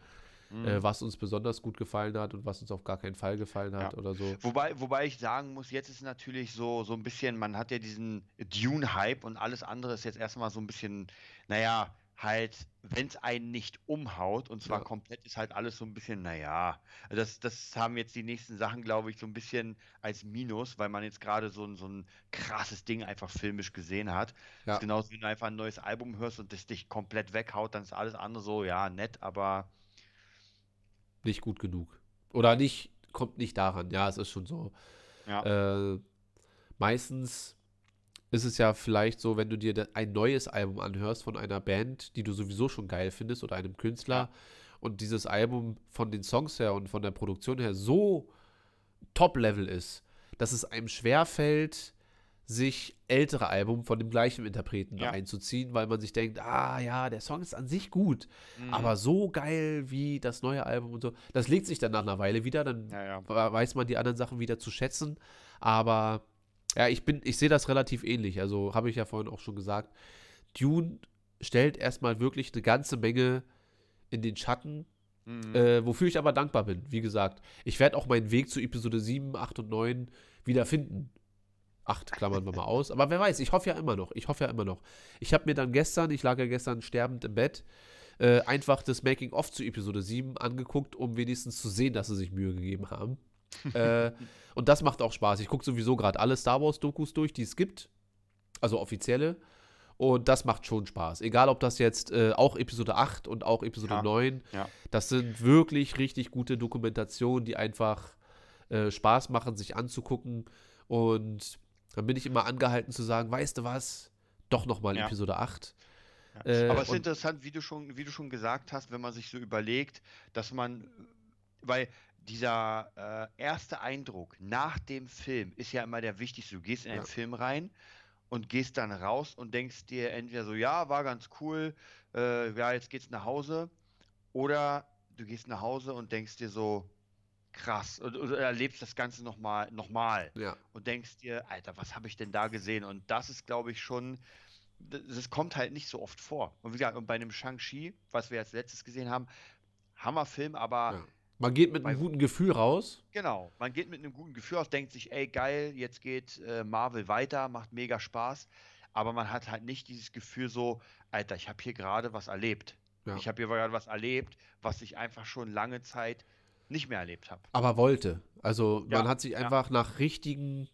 Mhm. äh, was uns besonders gut gefallen hat und was uns auf gar keinen Fall gefallen hat Ja. oder so. Wobei, wobei ich sagen muss, jetzt ist natürlich so, so ein bisschen, man hat ja diesen Dune-Hype und alles andere ist jetzt erstmal so ein bisschen, naja, halt, wenn es einen nicht umhaut, und zwar Ja. komplett, ist halt alles so ein bisschen, naja. Das, das haben jetzt die nächsten Sachen, glaube ich, so ein bisschen als Minus, weil man jetzt gerade so, ein- so ein krasses Ding einfach filmisch gesehen hat. Ja. Das ist genauso, wenn du einfach ein neues Album hörst und das dich komplett weghaut, dann ist alles andere so, ja, nett, aber Nicht gut genug. Oder nicht, kommt nicht daran. Ja, es ist schon so. ja. Äh, meistens ist es ja vielleicht so, wenn du dir ein neues Album anhörst von einer Band, die du sowieso schon geil findest oder einem Künstler und dieses Album von den Songs her und von der Produktion her so Top-Level ist, dass es einem schwerfällt, sich ältere Alben von dem gleichen Interpreten Ja. einzuziehen, weil man sich denkt, ah ja, der Song ist an sich gut, Mhm. aber so geil wie das neue Album und so, das legt sich dann nach einer Weile wieder, dann Ja, ja. we- weiß man die anderen Sachen wieder zu schätzen. Aber ja, ich bin, ich sehe das relativ ähnlich. Also habe ich ja vorhin auch schon gesagt. Dune stellt erstmal wirklich eine ganze Menge in den Schatten, Mhm. äh, wofür ich aber dankbar bin. Wie gesagt, ich werde auch meinen Weg zu Episode 7, 8 und 9 wieder finden. 8 klammern wir mal aus. Aber wer weiß, ich hoffe ja immer noch. Ich hoffe ja immer noch. Ich habe mir dann gestern, ich lag ja gestern sterbend im Bett, äh, einfach das Making-of zu Episode 7 angeguckt, um wenigstens zu sehen, dass sie sich Mühe gegeben haben. [laughs] äh, und das macht auch Spaß. Ich gucke sowieso gerade alle Star Wars-Dokus durch, die es gibt. Also offizielle. Und das macht schon Spaß. Egal, ob das jetzt äh, auch Episode 8 und auch Episode Ja, 9. ja. Das sind wirklich richtig gute Dokumentationen, die einfach äh, Spaß machen, sich anzugucken. Und dann bin ich immer angehalten zu sagen, weißt du was? Doch nochmal Ja. Episode 8. Ja. Äh, Aber es ist interessant, wie du schon, wie du schon gesagt hast, wenn man sich so überlegt, dass man, weil dieser äh, erste Eindruck nach dem Film ist ja immer der wichtigste. Du gehst in einen Ja. Film rein und gehst dann raus und denkst dir entweder so, ja, war ganz cool, äh, ja, jetzt geht's nach Hause, oder du gehst nach Hause und denkst dir so, krass, und, oder erlebst das Ganze nochmal, nochmal Ja. und denkst dir, Alter, was habe ich denn da gesehen? Und das ist, glaube ich, schon, das, kommt halt nicht so oft vor. Und wie gesagt, und bei einem Shang-Chi, was wir als letztes gesehen haben, Hammerfilm, aber Ja. Man geht mit einem guten Gefühl raus. genau, man geht mit einem guten Gefühl aus, denkt sich, ey, geil, jetzt geht äh, Marvel weiter, macht mega Spaß, aber man hat halt nicht dieses Gefühl so, Alter, ich habe hier gerade was erlebt. Ja. Ich habe hier gerade was erlebt, was ich einfach schon lange Zeit nicht mehr erlebt habe. aber wollte. Also man Ja, hat sich ja. einfach nach richtigen,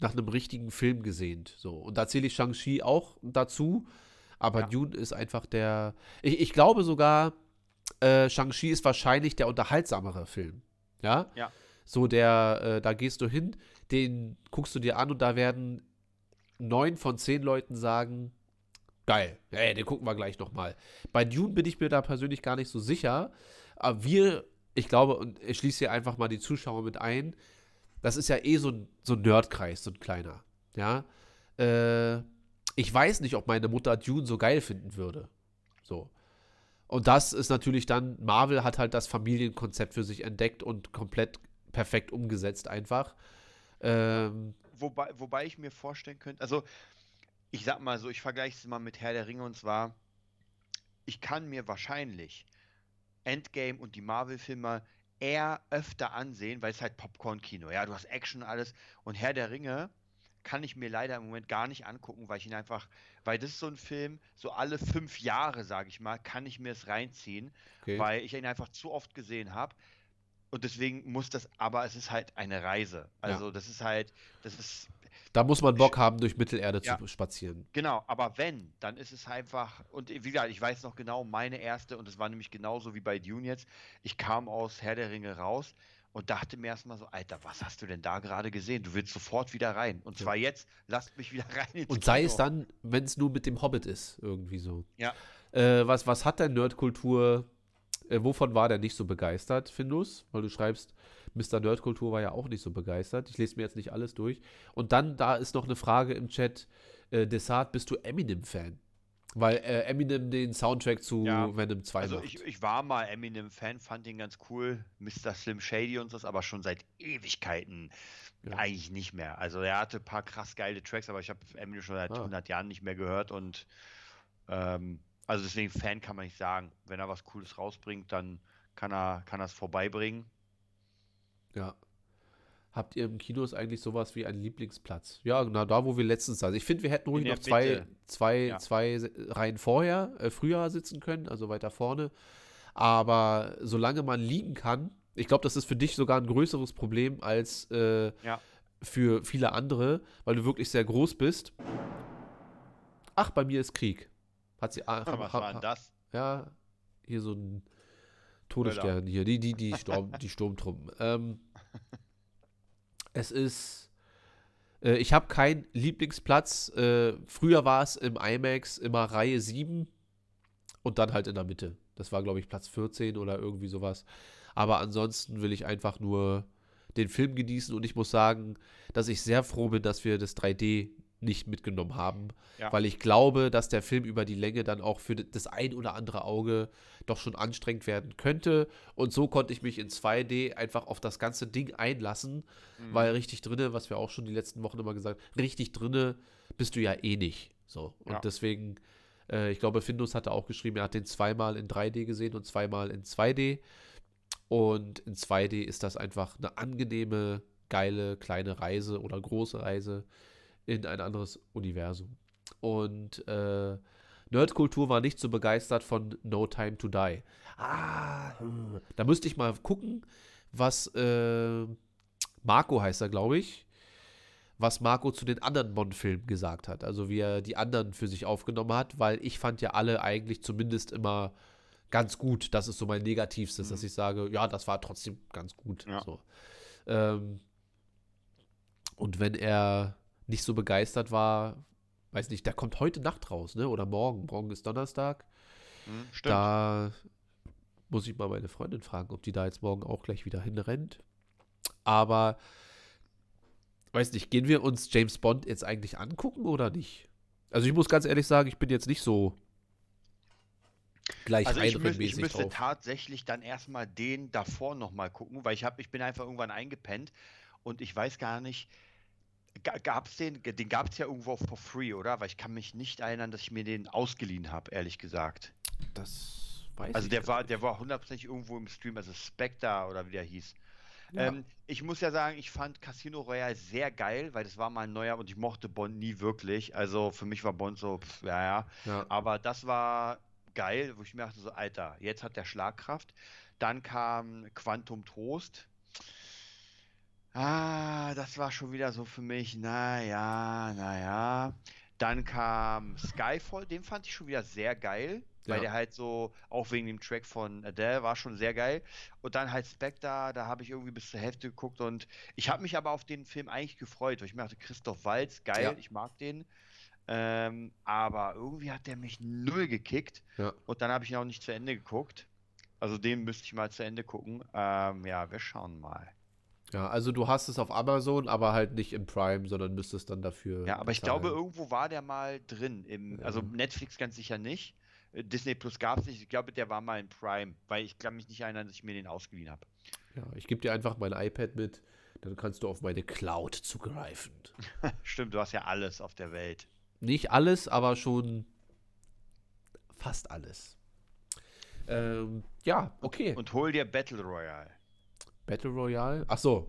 nach einem richtigen Film gesehnt. So. Und da zähle ich Shang-Chi auch dazu. Aber Ja. Dune ist einfach der. Ich, ich glaube sogar, äh, Shang-Chi ist wahrscheinlich der unterhaltsamere Film. Ja? Ja. So der, äh, da gehst du hin, den guckst du dir an und da werden neun von zehn Leuten sagen, geil, ey, den gucken wir gleich nochmal. Bei Dune bin ich mir da persönlich gar nicht so sicher. Aber wir, ich glaube, und ich schließe hier einfach mal die Zuschauer mit ein, das ist ja eh so ein, so ein Nerdkreis, so ein kleiner. Ja. Äh, ich weiß nicht, ob meine Mutter Dune so geil finden würde. So. Und das ist natürlich dann, Marvel hat halt das Familienkonzept für sich entdeckt und komplett perfekt umgesetzt einfach. Ähm, Wobei, wobei ich mir vorstellen könnte, also ich sag mal so, ich vergleiche es mal mit Herr der Ringe und zwar, ich kann mir wahrscheinlich Endgame und die Marvel-Filme eher öfter ansehen, weil es halt Popcorn-Kino, ja, du hast Action und alles und Herr der Ringe kann ich mir leider im Moment gar nicht angucken, weil ich ihn einfach, weil das ist so ein Film, so alle fünf Jahre, sage ich mal, kann ich mir es reinziehen, okay. weil ich ihn einfach zu oft gesehen habe. Und deswegen muss das, aber es ist halt eine Reise. Also das ist halt, das ist, Da muss man Bock haben, durch Mittelerde Ja. zu spazieren. genau, aber wenn, dann ist es einfach, und wie gesagt, ich weiß noch genau, meine erste, und es war nämlich genauso wie bei Dune jetzt, ich kam aus Herr der Ringe raus und dachte mir erstmal so, Alter, was hast du denn da gerade gesehen? Du willst sofort wieder rein. Und Ja. zwar jetzt, lasst mich wieder [laughs] rein ins Und sei Kino. es dann, wenn es nur mit dem Hobbit ist, irgendwie so. Ja. Äh, was, was hat denn Nerdkultur, äh, wovon war der nicht so begeistert, Findus? Weil du schreibst, Mr. Nerdkultur war ja auch nicht so begeistert. Ich lese mir jetzt nicht alles durch. Und dann, da ist noch eine Frage im Chat, äh, Desart, bist du Eminem-Fan? Weil äh, Eminem den Soundtrack zu Ja, Venom 2 Also macht. ich, ich war mal Eminem-Fan, fand ihn ganz cool, Mr. Slim Shady und so, aber schon seit Ewigkeiten Ja. eigentlich nicht mehr. Also er hatte ein paar krass geile Tracks, aber ich habe Eminem schon seit Ah. 100 Jahren nicht mehr gehört und ähm, also deswegen Fan kann man nicht sagen. Wenn er was Cooles rausbringt, dann kann er kann er es vorbeibringen. Ja. Habt ihr im Kinos eigentlich sowas wie einen Lieblingsplatz? Ja, genau, da, wo wir letztens saßen. Ich finde, wir hätten ruhig noch zwei, Mitte. zwei, Ja. zwei Reihen vorher, äh, früher sitzen können, also weiter vorne. Aber solange man liegen kann, ich glaube, das ist für dich sogar ein größeres Problem als äh, Ja. für viele andere, weil du wirklich sehr groß bist. Ach, bei mir ist Krieg. Hat sie. ah, Was war denn das? ja, hier so ein Todesstern hier, die, die, die, Sturm, die Sturmtruppen. Ähm, es ist, äh, ich habe keinen Lieblingsplatz. Äh, früher war es im IMAX immer Reihe 7 und dann halt in der Mitte. Das war, glaube ich, Platz 14 oder irgendwie sowas. Aber ansonsten will ich einfach nur den Film genießen und ich muss sagen, dass ich sehr froh bin, dass wir das 3D nicht mitgenommen haben, Ja. weil ich glaube, dass der Film über die Länge dann auch für das ein oder andere Auge doch schon anstrengend werden könnte. Und so konnte ich mich in 2D einfach auf das ganze Ding einlassen, Mhm. weil richtig drinne, was wir auch schon die letzten Wochen immer gesagt haben, richtig drinne bist du ja eh nicht. So. Und Ja. deswegen, äh, ich glaube, Findus hatte auch geschrieben, er hat den zweimal in 3D gesehen und zweimal in 2D. Und in 2D ist das einfach eine angenehme, geile, kleine Reise oder große Reise in ein anderes Universum. Und äh, Nerdkultur war nicht so begeistert von No Time to Die. Ah, hm. da müsste ich mal gucken, was äh, Marco heißt er, glaube ich, was Marco zu den anderen Bond-Filmen gesagt hat. Also wie er die anderen für sich aufgenommen hat, weil ich fand ja alle eigentlich zumindest immer ganz gut. Das ist so mein Negativstes, dass ich sage, ja, das war trotzdem ganz gut. Ja. So. Ähm, und wenn er nicht so begeistert war, weiß nicht, der kommt heute Nacht raus, ne? Oder morgen. Morgen ist Donnerstag. Hm, Stimmt. Da muss ich mal meine Freundin fragen, ob die da jetzt morgen auch gleich wieder hinrennt. Aber weiß nicht, gehen wir uns James Bond jetzt eigentlich angucken oder nicht? Also ich muss ganz ehrlich sagen, ich bin jetzt nicht so gleich Also ich, müß, ich müsste drauf. tatsächlich dann erstmal den davor nochmal gucken, weil ich habe, ich bin einfach irgendwann eingepennt und ich weiß gar nicht, gab es den, den gab es ja irgendwo for free, oder? Weil ich kann mich nicht erinnern, dass ich mir den ausgeliehen habe, ehrlich gesagt. Das weiß Also ich der war, nicht. der war hundertprozentig irgendwo im Stream, also Spectre oder wie der hieß. Ja. Ähm, ich muss ja sagen, ich fand Casino Royale sehr geil, weil das war mal ein neuer und ich mochte Bond nie wirklich. Also für mich war Bond so, pff, ja, ja. ja. Aber das war geil, wo ich mir dachte, so, Alter, jetzt hat der Schlagkraft. Dann kam Quantum Trost. Ah, das war schon wieder so für mich, naja, naja. Dann kam Skyfall, den fand ich schon wieder sehr geil, weil Ja. der halt so, auch wegen dem Track von Adele, war schon sehr geil. Und dann halt Spectre, da habe ich irgendwie bis zur Hälfte geguckt und ich habe mich aber auf den Film eigentlich gefreut, weil ich mir dachte, Christoph Waltz, geil, Ja. ich mag den. Ähm, aber irgendwie hat der mich null gekickt. Ja. Und dann habe ich ihn auch nicht zu Ende geguckt. Also den müsste ich mal zu Ende gucken. Ähm, ja, wir schauen mal. Ja, also du hast es auf Amazon, aber halt nicht im Prime, sondern müsstest dann dafür. Ja, aber ich bezahlen. glaube, irgendwo war der mal drin. Im, Ja. Also Netflix ganz sicher nicht. Äh, Disney Plus gab es nicht. Ich glaube, der war mal in Prime, weil ich kann mich nicht erinnern, dass ich mir den ausgeliehen habe. Ja, ich gebe dir einfach mein iPad mit, dann kannst du auf meine Cloud zugreifen. [laughs] Stimmt, du hast ja alles auf der Welt. Nicht alles, aber schon fast alles. Ähm, ja, okay. Und hol dir Battle Royale. Battle Royale. Ach so.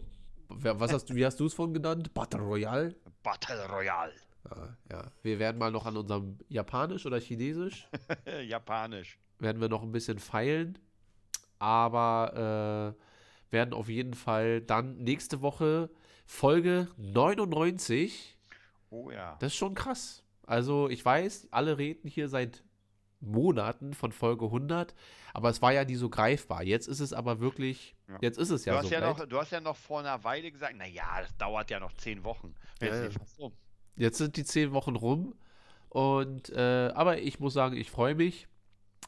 Was hast du, wie hast du es von genannt? Battle Royale? Battle Royale. Ja, ja. Wir werden mal noch an unserem Japanisch oder Chinesisch [laughs] Japanisch. werden wir noch ein bisschen feilen. Aber äh, werden auf jeden Fall dann nächste Woche Folge 99. Oh ja. Das ist schon krass. Also ich weiß, alle reden hier seit Monaten von Folge 100, aber es war ja nie so greifbar. Jetzt ist es aber wirklich, Ja. jetzt ist es Du, ja hast so ja noch, du hast ja noch vor einer Weile gesagt, naja, das dauert ja noch zehn Wochen. Jetzt ja. Jetzt sind die zehn Wochen rum und äh, aber ich muss sagen, ich freue mich.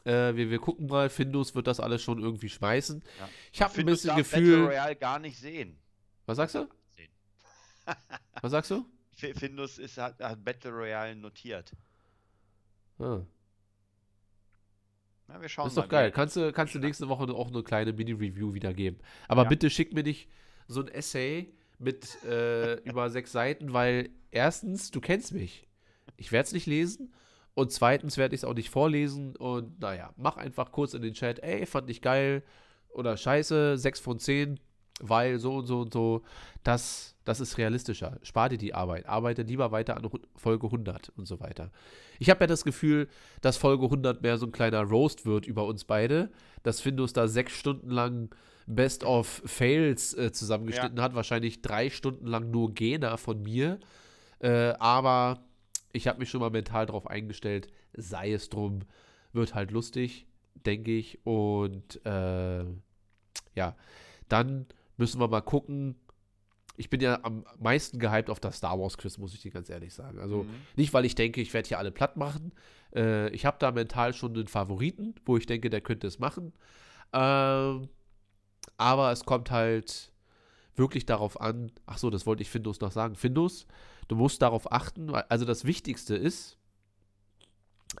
Äh, wir, wir gucken mal, Findus wird das alles schon irgendwie schmeißen. Ja. Ich habe ein bisschen darf Gefühl. Battle Royale gar nicht sehen. Was sagst du? Was sagst du? Findus ist, hat, hat Battle Royale notiert. Ah, Na, wir schauen ist mal. doch geil. Kannst du, kannst du nächste Woche auch eine kleine Mini-Review wieder geben. Aber Ja. bitte schick mir nicht so ein Essay mit äh, über sechs Seiten, weil erstens, du kennst mich. Ich werde es nicht lesen. Und zweitens werde ich es auch nicht vorlesen. Und naja, mach einfach kurz in den Chat, ey, fand ich geil. Oder scheiße, 6 von 10. weil so und so und so, das, das ist realistischer. Spar dir die Arbeit. Arbeite lieber weiter an Folge 100 und so weiter. Ich habe ja das Gefühl, dass Folge 100 mehr so ein kleiner Roast wird über uns beide, dass Findus da sechs Stunden lang Best of Fails äh, zusammengeschnitten hat, wahrscheinlich drei Stunden lang nur Gena von mir. Äh, aber ich habe mich schon mal mental darauf eingestellt, sei es drum, wird halt lustig, denke ich. Und äh, ja, dann müssen wir mal gucken. Ich bin ja am meisten gehypt auf das Star Wars Quiz, muss ich dir ganz ehrlich sagen. Also nicht, weil ich denke, ich werde hier alle platt machen. Äh, ich habe da mental schon einen Favoriten, wo ich denke, der könnte es machen. Ähm, aber es kommt halt wirklich darauf an. Ach so, das wollte ich Findus noch sagen. Findus, du musst darauf achten. Also das Wichtigste ist,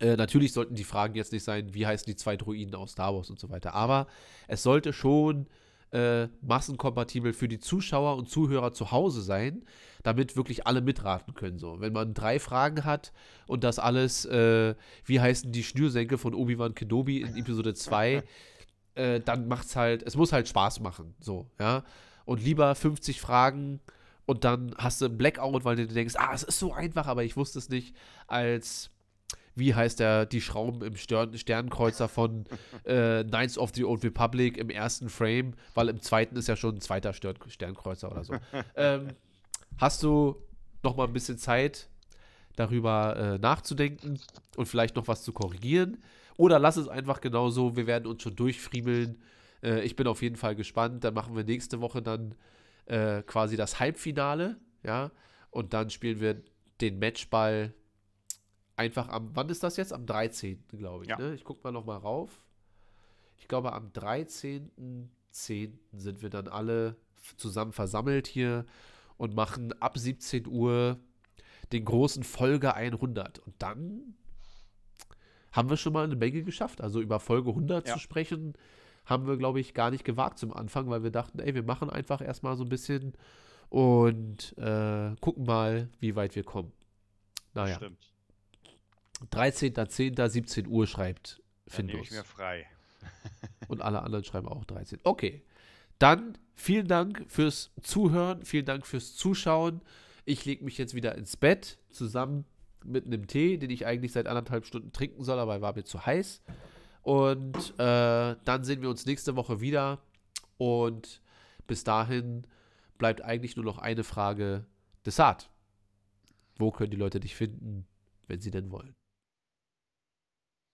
äh, natürlich sollten die Fragen jetzt nicht sein, wie heißen die zwei Druiden aus Star Wars und so weiter. Aber es sollte schon äh, massenkompatibel für die Zuschauer und Zuhörer zu Hause sein, damit wirklich alle mitraten können. So, wenn man drei Fragen hat und das alles, äh, wie heißen die Schnürsenkel von Obi-Wan Kenobi in Episode 2, [laughs] äh, dann macht's halt, es muss halt Spaß machen. So, ja. Und lieber 50 Fragen und dann hast du einen Blackout, weil du denkst, ah, es ist so einfach, aber ich wusste es nicht, als wie heißt der, die Schrauben im Stern, Sternkreuzer von [laughs] äh, Knights of the Old Republic im ersten Frame, weil im zweiten ist ja schon ein zweiter Stern, Sternkreuzer oder so. [laughs] ähm, hast du noch mal ein bisschen Zeit, darüber äh, nachzudenken und vielleicht noch was zu korrigieren? Oder lass es einfach genauso, wir werden uns schon durchfriemeln. Äh, ich bin auf jeden Fall gespannt. Dann machen wir nächste Woche dann äh, quasi das Halbfinale, ja, und dann spielen wir den Matchball einfach am, wann ist das jetzt? Am 13. glaube ich. Ja. Ne? Ich gucke mal noch mal rauf. Ich glaube, am 13.10. sind wir dann alle zusammen versammelt hier und machen ab 17 Uhr den großen Folge 100. Und dann haben wir schon mal eine Menge geschafft. Also über Folge 100 Ja. zu sprechen, haben wir, glaube ich, gar nicht gewagt zum Anfang, weil wir dachten, ey, wir machen einfach erstmal so ein bisschen und äh, gucken mal, wie weit wir kommen. Naja, Stimmt. 13.10. 17 Uhr schreibt Dann Findus. ich mir frei. [laughs] Und alle anderen schreiben auch 13. Okay. Dann vielen Dank fürs Zuhören, vielen Dank fürs Zuschauen. Ich lege mich jetzt wieder ins Bett zusammen mit einem Tee, den ich eigentlich seit anderthalb Stunden trinken soll, aber er war mir zu heiß. Und äh, dann sehen wir uns nächste Woche wieder. Und bis dahin bleibt eigentlich nur noch eine Frage. Desart. Wo können die Leute dich finden, wenn sie denn wollen?